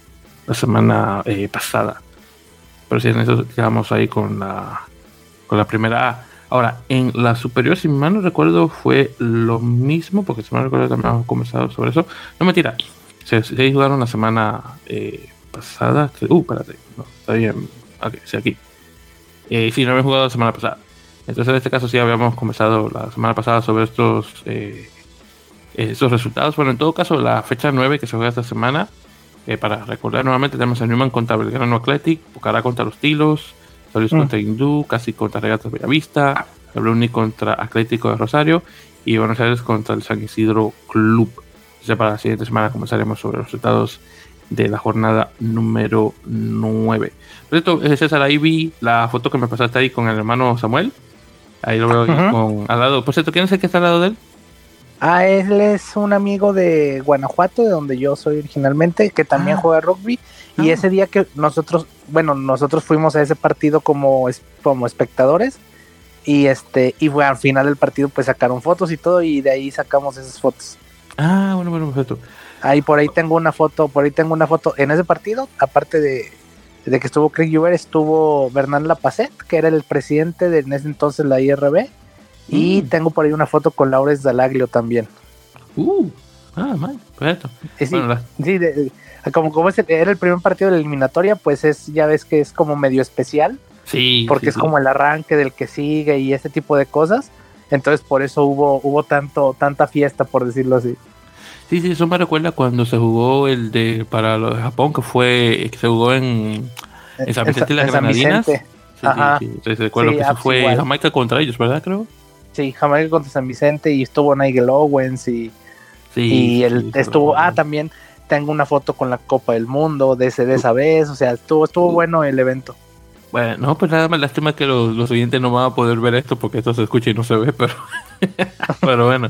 Speaker 1: la semana eh, pasada. Pero sí, en eso quedamos ahí con la, con la primera A. Ahora, en la superior, si mal no recuerdo, fue lo mismo, porque si me recuerdo también hemos conversado sobre eso. No mentira, se, se jugaron la semana eh, pasada. Uh, espérate. No, está bien. Sí, aquí. Eh, sí, no había jugado la semana pasada. Entonces, en este caso, sí habíamos conversado la semana pasada sobre estos, eh, estos resultados. Bueno, en todo caso, la fecha 9 que se juega esta semana, eh, para recordar nuevamente, tenemos a Newman contra Belgrano Athletic, Pucará contra los Tilos, Solis mm. contra Hindú, Casi contra Regatas Bellavista, Bruni contra Atlético de Rosario y Buenos Aires contra el San Isidro Club. Entonces, para la siguiente semana comenzaremos sobre los resultados de la jornada número 9. Por cierto, César, ahí vi la foto que me pasaste ahí con el hermano Samuel. Ahí lo veo con, al lado. Por cierto, ¿quién es el que está al lado de él?
Speaker 2: Ah, él es un amigo de Guanajuato, de donde yo soy originalmente, que también ah. juega rugby. Y ah. ese día que nosotros, bueno, nosotros fuimos a ese partido como, como espectadores. Y este, y al final del partido pues sacaron fotos y todo, y de ahí sacamos esas fotos.
Speaker 1: Ah, bueno, bueno, perfecto.
Speaker 2: Ahí por ahí tengo una foto, por ahí tengo una foto. En ese partido, aparte de, que estuvo Craig Juber, estuvo Bernard Lapacet, que era el presidente de en ese entonces la IRB. Y mm. tengo por ahí una foto con Laures Dalaglio también.
Speaker 1: Uh, ah, mal, perfecto.
Speaker 2: Sí, sí como, como era el primer partido de la eliminatoria, pues es, ya ves que es como medio especial.
Speaker 1: Sí.
Speaker 2: Porque es como el arranque del que sigue y ese tipo de cosas. Entonces por eso hubo, hubo tanto, tanta fiesta, por decirlo así.
Speaker 1: Sí, sí, eso me recuerda cuando se jugó el de para los de Japón, que fue que se jugó en, en San Vicente y las Granadinas. Sí, sí, sí, recuerdo que eso fue Jamaica contra ellos, ¿verdad? Creo.
Speaker 2: Sí, Jamaica contra San Vicente y estuvo Nigel Owens y, y él estuvo, ah, también tengo una foto con la Copa del Mundo de, ese, de esa vez, o sea, estuvo, estuvo bueno el evento.
Speaker 1: Bueno, no, pues nada más lástima que los, los oyentes no van a poder ver esto porque esto se escucha y no se ve, pero, pero bueno,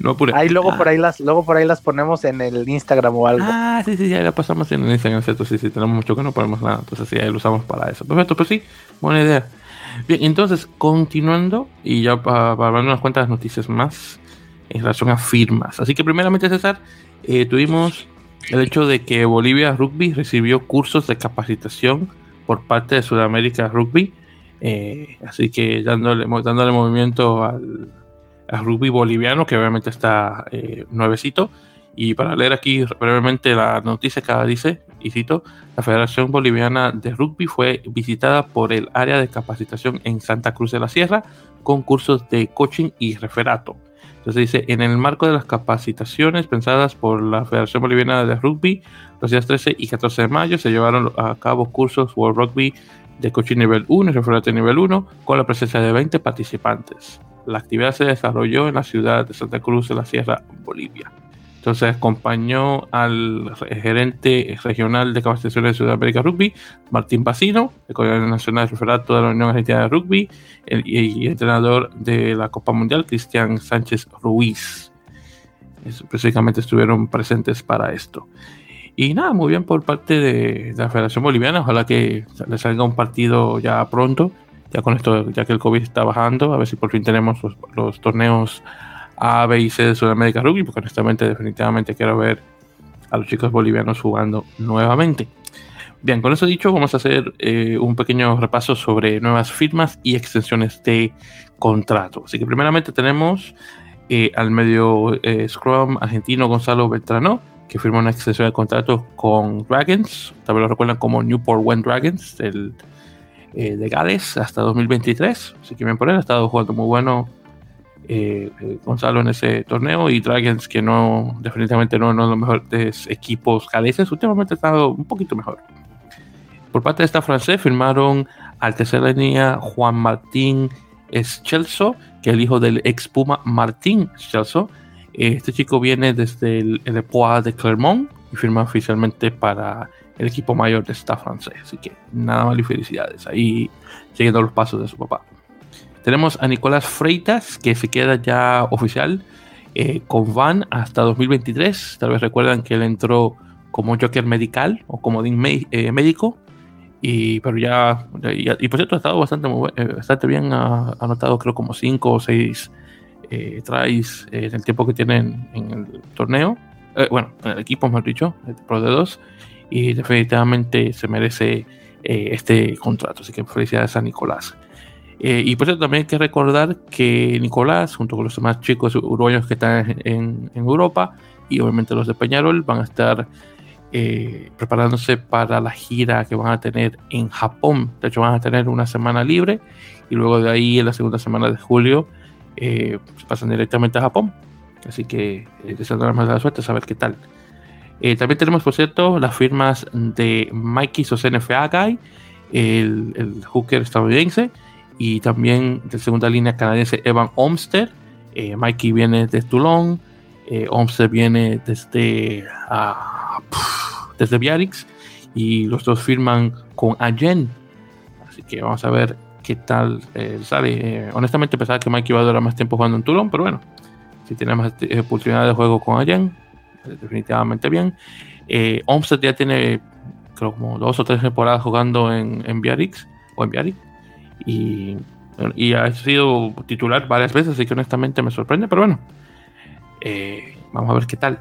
Speaker 1: no apure.
Speaker 2: Ahí luego por ahí las, luego por ahí las ponemos en el Instagram o algo.
Speaker 1: Ah, sí, sí, ya la pasamos en el Instagram, ¿cierto? Sí, sí, tenemos mucho que no ponemos nada, entonces sí, ahí lo usamos para eso. Perfecto, pues sí, buena idea. Bien, entonces, continuando, y ya para, hablar unas cuantas noticias más en relación a firmas. Así que primeramente, César, eh, tuvimos el hecho de que Bolivia Rugby recibió cursos de capacitación por parte de Sudamérica Rugby. Eh, así que dándole, dándole movimiento al, rugby boliviano, que obviamente está eh, nuevecito. Y para leer aquí brevemente la noticia que dice, y cito, la Federación Boliviana de Rugby fue visitada por el área de capacitación en Santa Cruz de la Sierra con cursos de coaching y referato. Entonces dice, en el marco de las capacitaciones pensadas por la Federación Boliviana de Rugby, los días 13 y 14 de mayo se llevaron a cabo cursos World Rugby de coaching nivel 1 y referente nivel 1 con la presencia de 20 participantes. La actividad se desarrolló en la ciudad de Santa Cruz de la Sierra, Bolivia. Entonces acompañó al gerente regional de capacitaciones de Sudamérica Rugby, Martín Pacino, el coordinador nacional de referato de la Unión Argentina de Rugby y, entrenador de la Copa Mundial, Cristian Sánchez Ruiz. Específicamente estuvieron presentes para esto. Y nada, muy bien por parte de, la Federación Boliviana. Ojalá que le salga un partido ya pronto Ya con esto, ya que el COVID está bajando, a ver si por fin tenemos los, torneos A, B y C de Sudamérica Rugby, porque honestamente, definitivamente quiero ver a los chicos bolivianos jugando nuevamente. Bien, con eso dicho, vamos a hacer eh, un pequeño repaso sobre nuevas firmas y extensiones de contrato. Así que primeramente tenemos eh, al medio eh, Scrum argentino Gonzalo Beltrano, que firmó una extensión de contrato con Dragons, también lo recuerdan como Newport When Dragons, del, de Gales, hasta 2023. Así que bien por él, ha estado jugando muy bueno Gonzalo en ese torneo y Dragons, que no, definitivamente no, no es los mejores equipos galeses, últimamente ha estado un poquito mejor. Por parte de esta francés firmaron al tercera línea Juan Martín Schelso, que es el hijo del ex Puma Martín Schelso. Este chico viene desde el, el de Clermont y firma oficialmente para el equipo mayor de esta francés. Así que nada más y felicidades. Ahí siguiendo los pasos de su papá. Tenemos a Nicolás Freitas, que se queda ya oficial eh, con Van hasta 2023. Tal vez recuerdan que él entró como Joker medical o como eh, médico y, pero ya, y, por cierto, ha estado bastante, eh, bastante bien anotado, creo como 5 o 6 eh, tries eh, en el tiempo que tienen en el torneo. Eh, bueno, en el equipo, mejor dicho, Pro de 2. Y definitivamente se merece este contrato. Así que felicidades a Nicolás. Y por cierto, también hay que recordar que Nicolás, junto con los demás chicos uruguayos que están en, en Europa, y obviamente los de Peñarol, van a estar eh, preparándose para la gira que van a tener en Japón. De hecho, van a tener una semana libre y luego de ahí, en la segunda semana de julio, eh, pasan directamente a Japón. Así que eh, deseando más de la suerte, a ver qué tal. Eh, también tenemos, por cierto, las firmas de Mikey Sosenfe Guy, el, el hooker estadounidense, y también de segunda línea canadiense Evan Olmsted. Mikey viene de Toulon, Olmsted viene desde. Uh, desde Biarritz y los dos firman con Agen. Así que vamos a ver qué tal eh, sale. Eh, honestamente pensaba que Mike iba a durar más tiempo jugando en Toulon, pero bueno, si tiene más eh, oportunidad de juego con Agen, definitivamente bien. Eh, ya tiene creo como dos o tres temporadas jugando en, en o en Biarritz y, y ha sido titular varias veces, así que honestamente me sorprende, pero bueno, vamos a ver qué tal.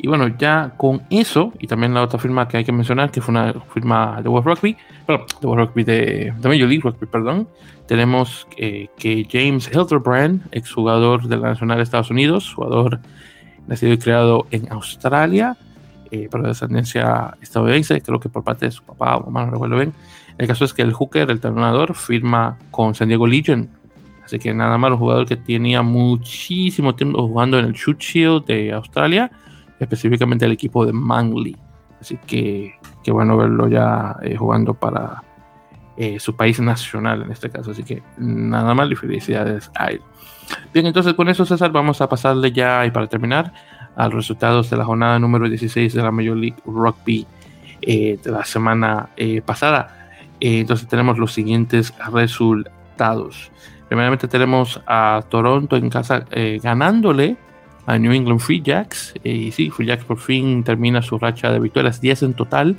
Speaker 1: Y bueno, ya con eso, y también la otra firma que hay que mencionar, que fue una firma de World Rugby, perdón, de World Rugby de, de Major League Rugby, perdón, tenemos que James Hildebrand, exjugador de la Nacional de Estados Unidos, jugador nacido y creado en Australia, eh, pero de descendencia estadounidense, creo que por parte de su papá o mamá, no recuerdo bien. El caso es que el hooker, el entrenador, firma con San Diego Legion. Así que nada más un jugador que tenía muchísimo tiempo jugando en el Shoot Shield de Australia específicamente el equipo de Manly. Así que qué bueno verlo ya eh, jugando para eh, su país nacional en este caso. Así que nada más y felicidades a él. Bien, entonces con eso César vamos a pasarle ya y para terminar a los resultados de la jornada número 16 de la Major League Rugby eh, de la semana pasada. Entonces tenemos los siguientes resultados. Primeramente tenemos a Toronto en casa ganándole a New England Free Jacks. Eh, y sí, Free Jacks por fin termina su racha de victorias, 10 en total.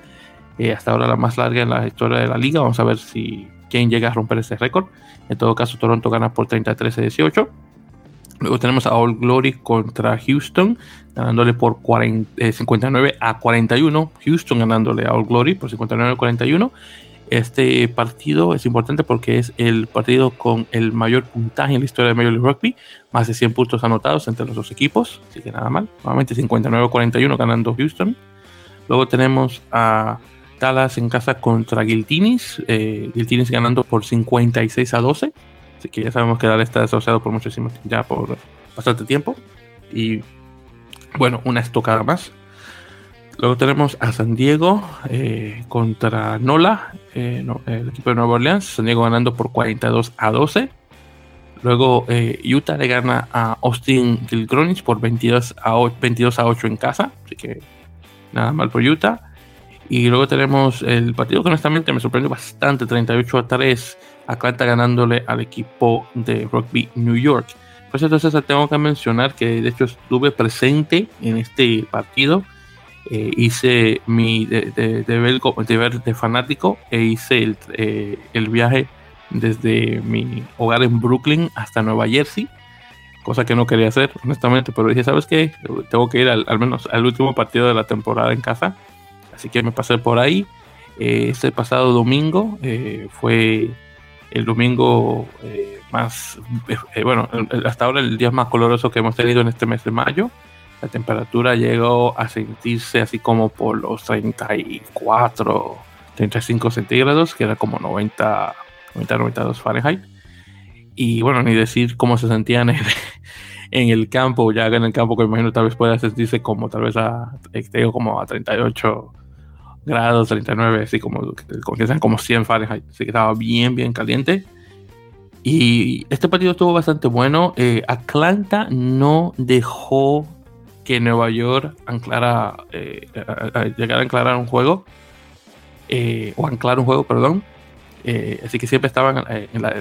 Speaker 1: Eh, hasta ahora la más larga en la historia de la liga. Vamos a ver si quién llega a romper ese récord. En todo caso, Toronto gana por 33 a 18. Luego tenemos a All Glory contra Houston, ganándole por 59 eh, a 41. Houston ganándole a All Glory por 59 a 41. Este partido es importante porque es el partido con el mayor puntaje en la historia de Major League Rugby, más de 100 puntos anotados entre los dos equipos, así que nada mal. Nuevamente 59-41 ganando Houston. Luego tenemos a Dallas en casa contra Guiltinis, eh, ganando por 56 a 12, así que ya sabemos que Dallas está asociado por muchísimo ya por bastante tiempo. Y bueno, una estocada más. Luego tenemos a San Diego eh, contra Nola, eh, el equipo de Nueva Orleans. San Diego ganando por 42 a 12. Luego eh, Utah le gana a Austin Gilgronis por 22 a, 8, 22 a 8 en casa. Así que nada mal por Utah. Y luego tenemos el partido que honestamente me sorprendió bastante, 38 a 3. Atlanta ganándole al equipo de Rugby New York. Pues entonces tengo que mencionar que de hecho estuve presente en este partido eh, hice mi deber de, de, fanático e hice el, eh, el, viaje desde mi hogar en Brooklyn hasta Nueva Jersey, cosa que no quería hacer, honestamente, pero dije, ¿sabes qué? Tengo que ir al, menos al último partido de la temporada en casa, así que me pasé por ahí. Este pasado domingo eh, fue el domingo eh, más, bueno, hasta ahora el día más coloroso que hemos tenido en este mes de mayo. La temperatura llegó a sentirse así como por los 34, 35 centígrados, que era como 90, 90, 92 Fahrenheit. Y bueno, ni decir cómo se sentían en, en el campo, ya en el campo que imagino tal vez pueda sentirse como tal vez a, como a 38 grados, 39, así como, como, como 100 Fahrenheit. Así que estaba bien, bien caliente. Y este partido estuvo bastante bueno. Eh, Atlanta no dejó que Nueva York anclara, eh, llegara a anclarar un juego, eh, o anclar un juego, perdón. Eh, así que siempre estaban,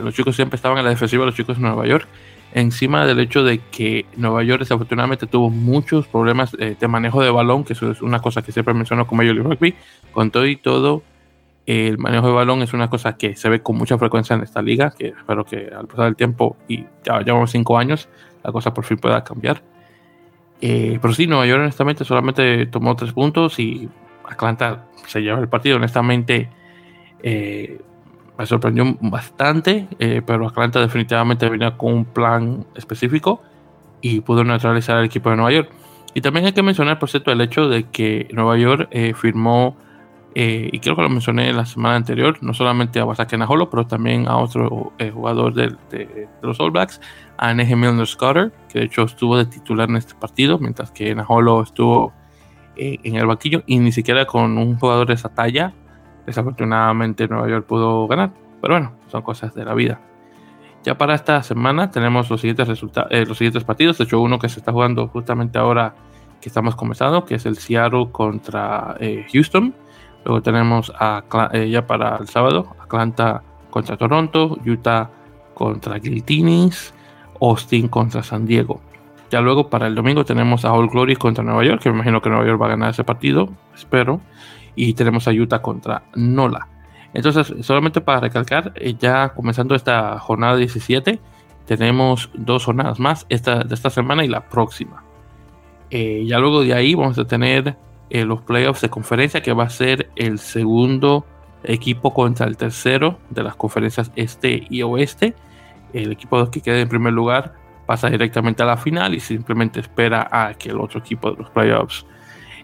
Speaker 1: los chicos siempre estaban en la defensiva, los chicos de Nueva York, encima del hecho de que Nueva York desafortunadamente tuvo muchos problemas de manejo de balón, que eso es una cosa que siempre menciono con Major League Rugby, con todo y todo. El manejo de balón es una cosa que se ve con mucha frecuencia en esta liga, que espero que al pasar el tiempo, y ya llevamos cinco años, la cosa por fin pueda cambiar. Eh, pero sí, Nueva York honestamente solamente tomó tres puntos y Atlanta se lleva el partido. Honestamente eh, me sorprendió bastante, eh, pero Atlanta definitivamente venía con un plan específico y pudo neutralizar al equipo de Nueva York. Y también hay que mencionar, por cierto, el hecho de que Nueva York firmó, y creo que lo mencioné la semana anterior, no solamente a Wasake Naholo, pero también a otro jugador de, los All Blacks, a Neje Milner Scudder, que de hecho estuvo de titular en este partido, mientras que Naholo estuvo eh, en el banquillo y ni siquiera con un jugador de esa talla, desafortunadamente Nueva York pudo ganar. Pero bueno, son cosas de la vida. Ya para esta semana tenemos los siguientes, eh, los siguientes partidos, de hecho uno que se está jugando justamente ahora que estamos comenzando, que es el Seattle contra eh, Houston. Luego tenemos a, ya para el sábado Atlanta contra Toronto, Utah contra Guiltinis, Austin contra San Diego. Ya luego para el domingo tenemos a All Glory contra Nueva York, que me imagino que Nueva York va a ganar ese partido, espero. Y tenemos a Utah contra Nola. Entonces, solamente para recalcar, eh, ya comenzando esta jornada 17, tenemos dos jornadas más, esta, de esta semana y la próxima. Eh, ya luego de ahí vamos a tener los playoffs de conferencia, que va a ser el segundo equipo contra el tercero de las conferencias este y oeste el equipo que quede en primer lugar pasa directamente a la final y simplemente espera a que el otro equipo de los playoffs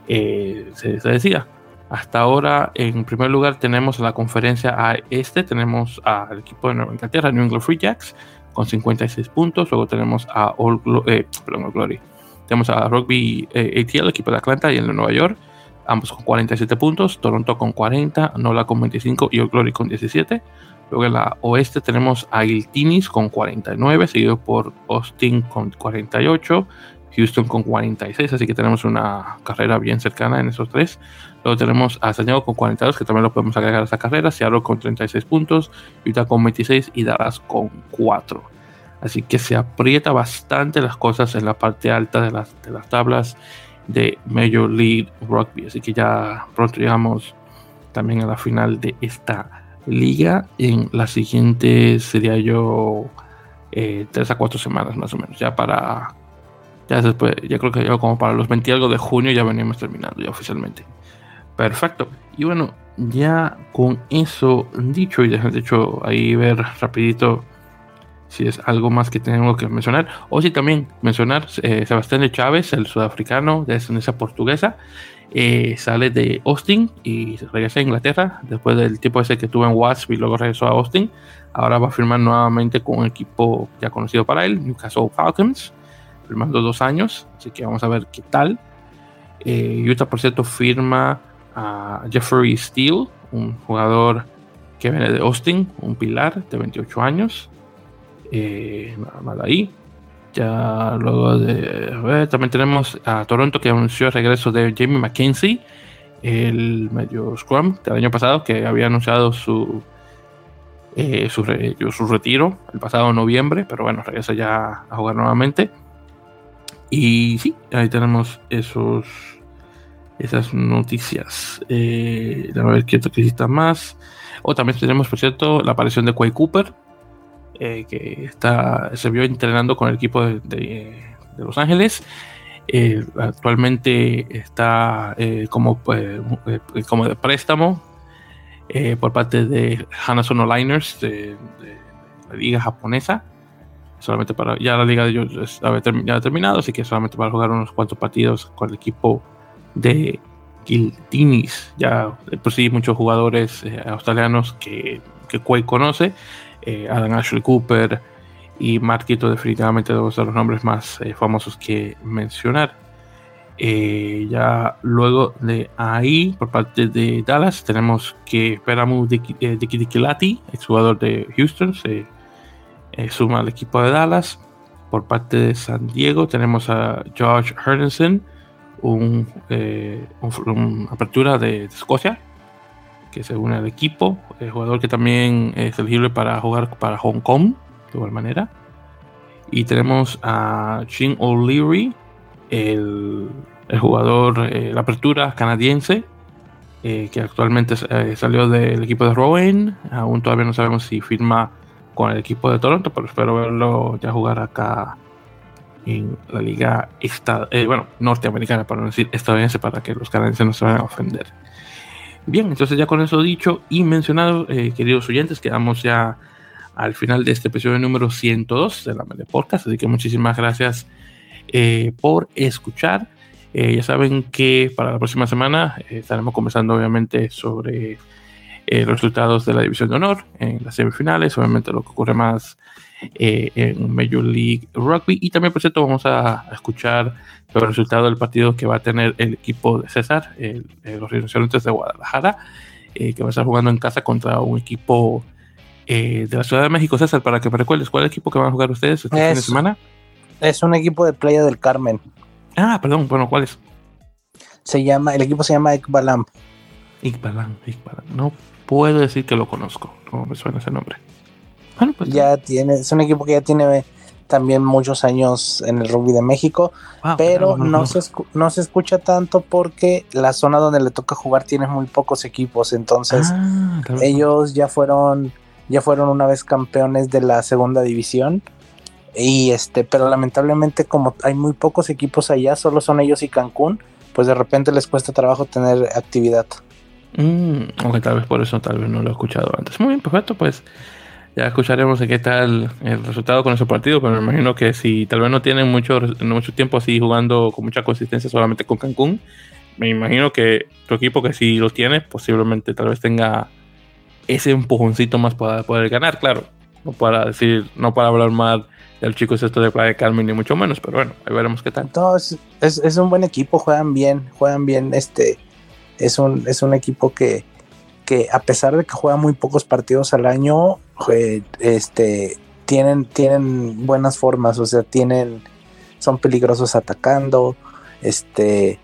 Speaker 1: eh, se, decida. Hasta ahora, en primer lugar, tenemos la conferencia a este, tenemos al equipo de Nueva Inglaterra, New England Free Jacks, con 56 puntos. Luego tenemos a All, eh, Glory. Tenemos a Rugby eh, ATL, equipo de Atlanta y el de Nueva York, ambos con 47 puntos. Toronto con 40, Nola con 25 y All Glory con 17. Luego en la oeste tenemos a Iltinis con 49, seguido por Austin con 48, Houston con 46, así que tenemos una carrera bien cercana en esos tres. Luego tenemos a San con 42, que también lo podemos agregar a esa carrera, Seattle con 36 puntos, Utah con 26 y Dallas con 4. Así que se aprieta bastante las cosas en la parte alta de las, de las tablas de Major League Rugby. Así que ya pronto llegamos también a la final de esta liga. En la siguiente sería yo eh, tres a cuatro semanas más o menos. Ya para ya después ya creo que ya como para los 20 algo de junio ya venimos terminando ya oficialmente. Perfecto. Y bueno ya con eso dicho y de hecho ahí ver rapidito si es algo más que tengo que mencionar o si también mencionar eh, Sebastián de Chávez el sudafricano de descendencia portuguesa eh, sale de Austin y regresa a Inglaterra después del tiempo ese que tuvo en Wasp y luego regresó a Austin. Ahora va a firmar nuevamente con un equipo ya conocido para él, Newcastle Falcons, firmando dos años, así que vamos a ver qué tal. Eh, Utah, por cierto, firma a Jeffrey Steele, un jugador que viene de Austin, un pilar de 28 años. Eh, ahí. Ya luego también tenemos a Toronto que anunció el regreso de Jamie McKenzie, el medio Scrum del año pasado, que había anunciado su, eh, su, su, retiro el pasado noviembre, pero bueno, regresa ya a jugar nuevamente. Y sí, ahí tenemos esos esas noticias. Eh, a ver qué otra más. O también tenemos, por cierto, la aparición de Quay Cooper, eh, que está, se vio entrenando con el equipo de, Los Ángeles. Eh, actualmente está eh, como, como de préstamo por parte de Hanasono Liners de, la liga japonesa. Solamente para, ya la liga de ellos ya ha terminado, así que solamente para jugar unos cuantos partidos con el equipo de Giltinis. Ya por sí muchos jugadores australianos que, que conoce eh, Adam Ashley Cooper y Marquito, definitivamente dos de los nombres más eh, famosos que mencionar. Eh, ya luego de ahí, por parte de Dallas, tenemos que Peramu Dikilati, ex jugador de Houston, se suma al equipo de Dallas. Por parte de San Diego, tenemos a Josh Herdenson, un, apertura de Escocia, que se une al equipo, el jugador que también es elegible para jugar para Hong Kong, de igual manera. Y tenemos a Chin O'Leary, el, jugador, eh, la apertura canadiense, eh, que actualmente eh, salió del equipo de Rowan. Aún todavía no sabemos si firma con el equipo de Toronto, pero espero verlo ya jugar acá en la liga bueno, norteamericana, para no decir estadounidense, para que los canadienses no se vayan a ofender. Bien, entonces ya con eso dicho y mencionado, eh, queridos oyentes, quedamos ya al final de este episodio número 102 de la Mele Podcast, así que muchísimas gracias eh, por escuchar. Eh, ya saben que para la próxima semana estaremos conversando obviamente sobre los resultados de la División de Honor en las semifinales, obviamente lo que ocurre más en Major League Rugby y también por cierto vamos a escuchar el resultado del partido que va a tener el equipo de César, los rinocerontes de Guadalajara, eh, que va a estar jugando en casa contra un equipo eh, de la Ciudad de México. César, para que me recuerdes, ¿cuál es el equipo que van a jugar ustedes este fin de semana?
Speaker 2: Es un equipo de Playa del Carmen.
Speaker 1: Ah, perdón, bueno, ¿cuál es?
Speaker 2: Se llama, el equipo se llama Ikbalam.
Speaker 1: Ikbalam, Ikbalam. No puedo decir que lo conozco, no me suena ese nombre.
Speaker 2: Bueno, pues ya tiene, es un equipo que ya tiene también muchos años en el rugby de México, pero no, se no se escucha tanto porque la zona donde le toca jugar tiene muy pocos equipos, entonces ah, ellos ya fueron ya fueron una vez campeones de la segunda división y este, pero lamentablemente como hay muy pocos equipos allá, solo son ellos y Cancún, pues de repente les cuesta trabajo tener actividad.
Speaker 1: Mm, aunque tal vez por eso tal vez no lo he escuchado antes. Muy bien, perfecto, pues ya escucharemos de qué tal el resultado con ese partido, pero me imagino que si tal vez no tienen mucho, mucho tiempo así jugando con mucha consistencia solamente con Cancún, me imagino que tu equipo que si lo tiene, posiblemente tal vez tenga ese empujoncito más para poder ganar, claro. No para decir, no para hablar mal del chico esto de Playa Carmen ni mucho menos, pero bueno, ahí veremos qué tal.
Speaker 2: es, es, un buen equipo, juegan bien, juegan bien, este, es un, es un equipo que, que a pesar de que juega muy pocos partidos al año, este, tienen, tienen buenas formas, o sea, tienen, son peligrosos atacando, este,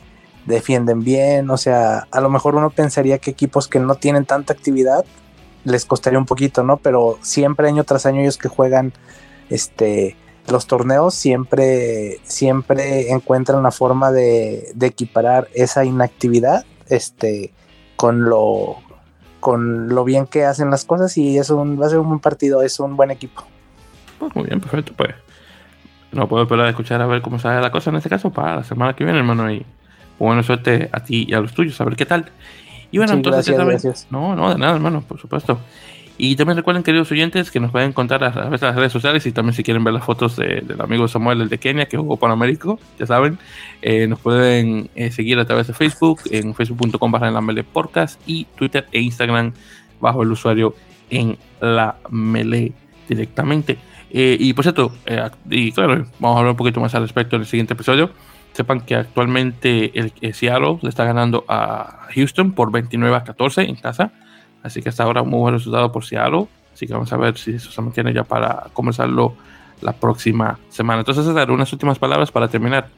Speaker 2: defienden bien, o sea, a lo mejor uno pensaría que equipos que no tienen tanta actividad les costaría un poquito, ¿no? Pero siempre año tras año ellos que juegan, este, los torneos siempre, siempre encuentran la forma de, de equiparar esa inactividad, este, con lo, con lo bien que hacen las cosas y es un, va a ser un buen partido, es un buen equipo.
Speaker 1: Pues muy bien, perfecto, pues. No puedo esperar a escuchar a ver cómo sale la cosa en este caso para la semana que viene, hermano. Y buena suerte a ti y a los tuyos, a ver qué tal. Y bueno, entonces, gracias, No, no, de nada, hermano, por supuesto. Y también recuerden, queridos oyentes, que nos pueden contar a través de las redes sociales y también si quieren ver las fotos del amigo Samuel, el de Kenia, que jugó Panamérico, ya saben, eh, nos pueden eh, seguir a través de Facebook, en facebook.com barra la Mele Podcast y Twitter e Instagram bajo el usuario en la Mele directamente. Eh, y por cierto, y claro, vamos a hablar un poquito más al respecto en el siguiente episodio. Sepan que actualmente el, Seattle le está ganando a Houston por 29 a 14 en casa. Así que hasta ahora muy buen resultado por Seattle. Así que vamos a ver si eso se mantiene ya para comenzarlo la próxima semana. Entonces, dar unas últimas palabras para terminar.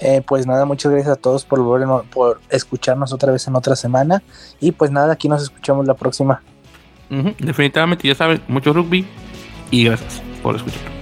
Speaker 2: Eh, pues nada, muchas gracias a todos por, por escucharnos otra vez en otra semana. Y pues nada, aquí nos escuchamos la próxima.
Speaker 1: definitivamente, ya saben, mucho rugby y gracias por escuchar.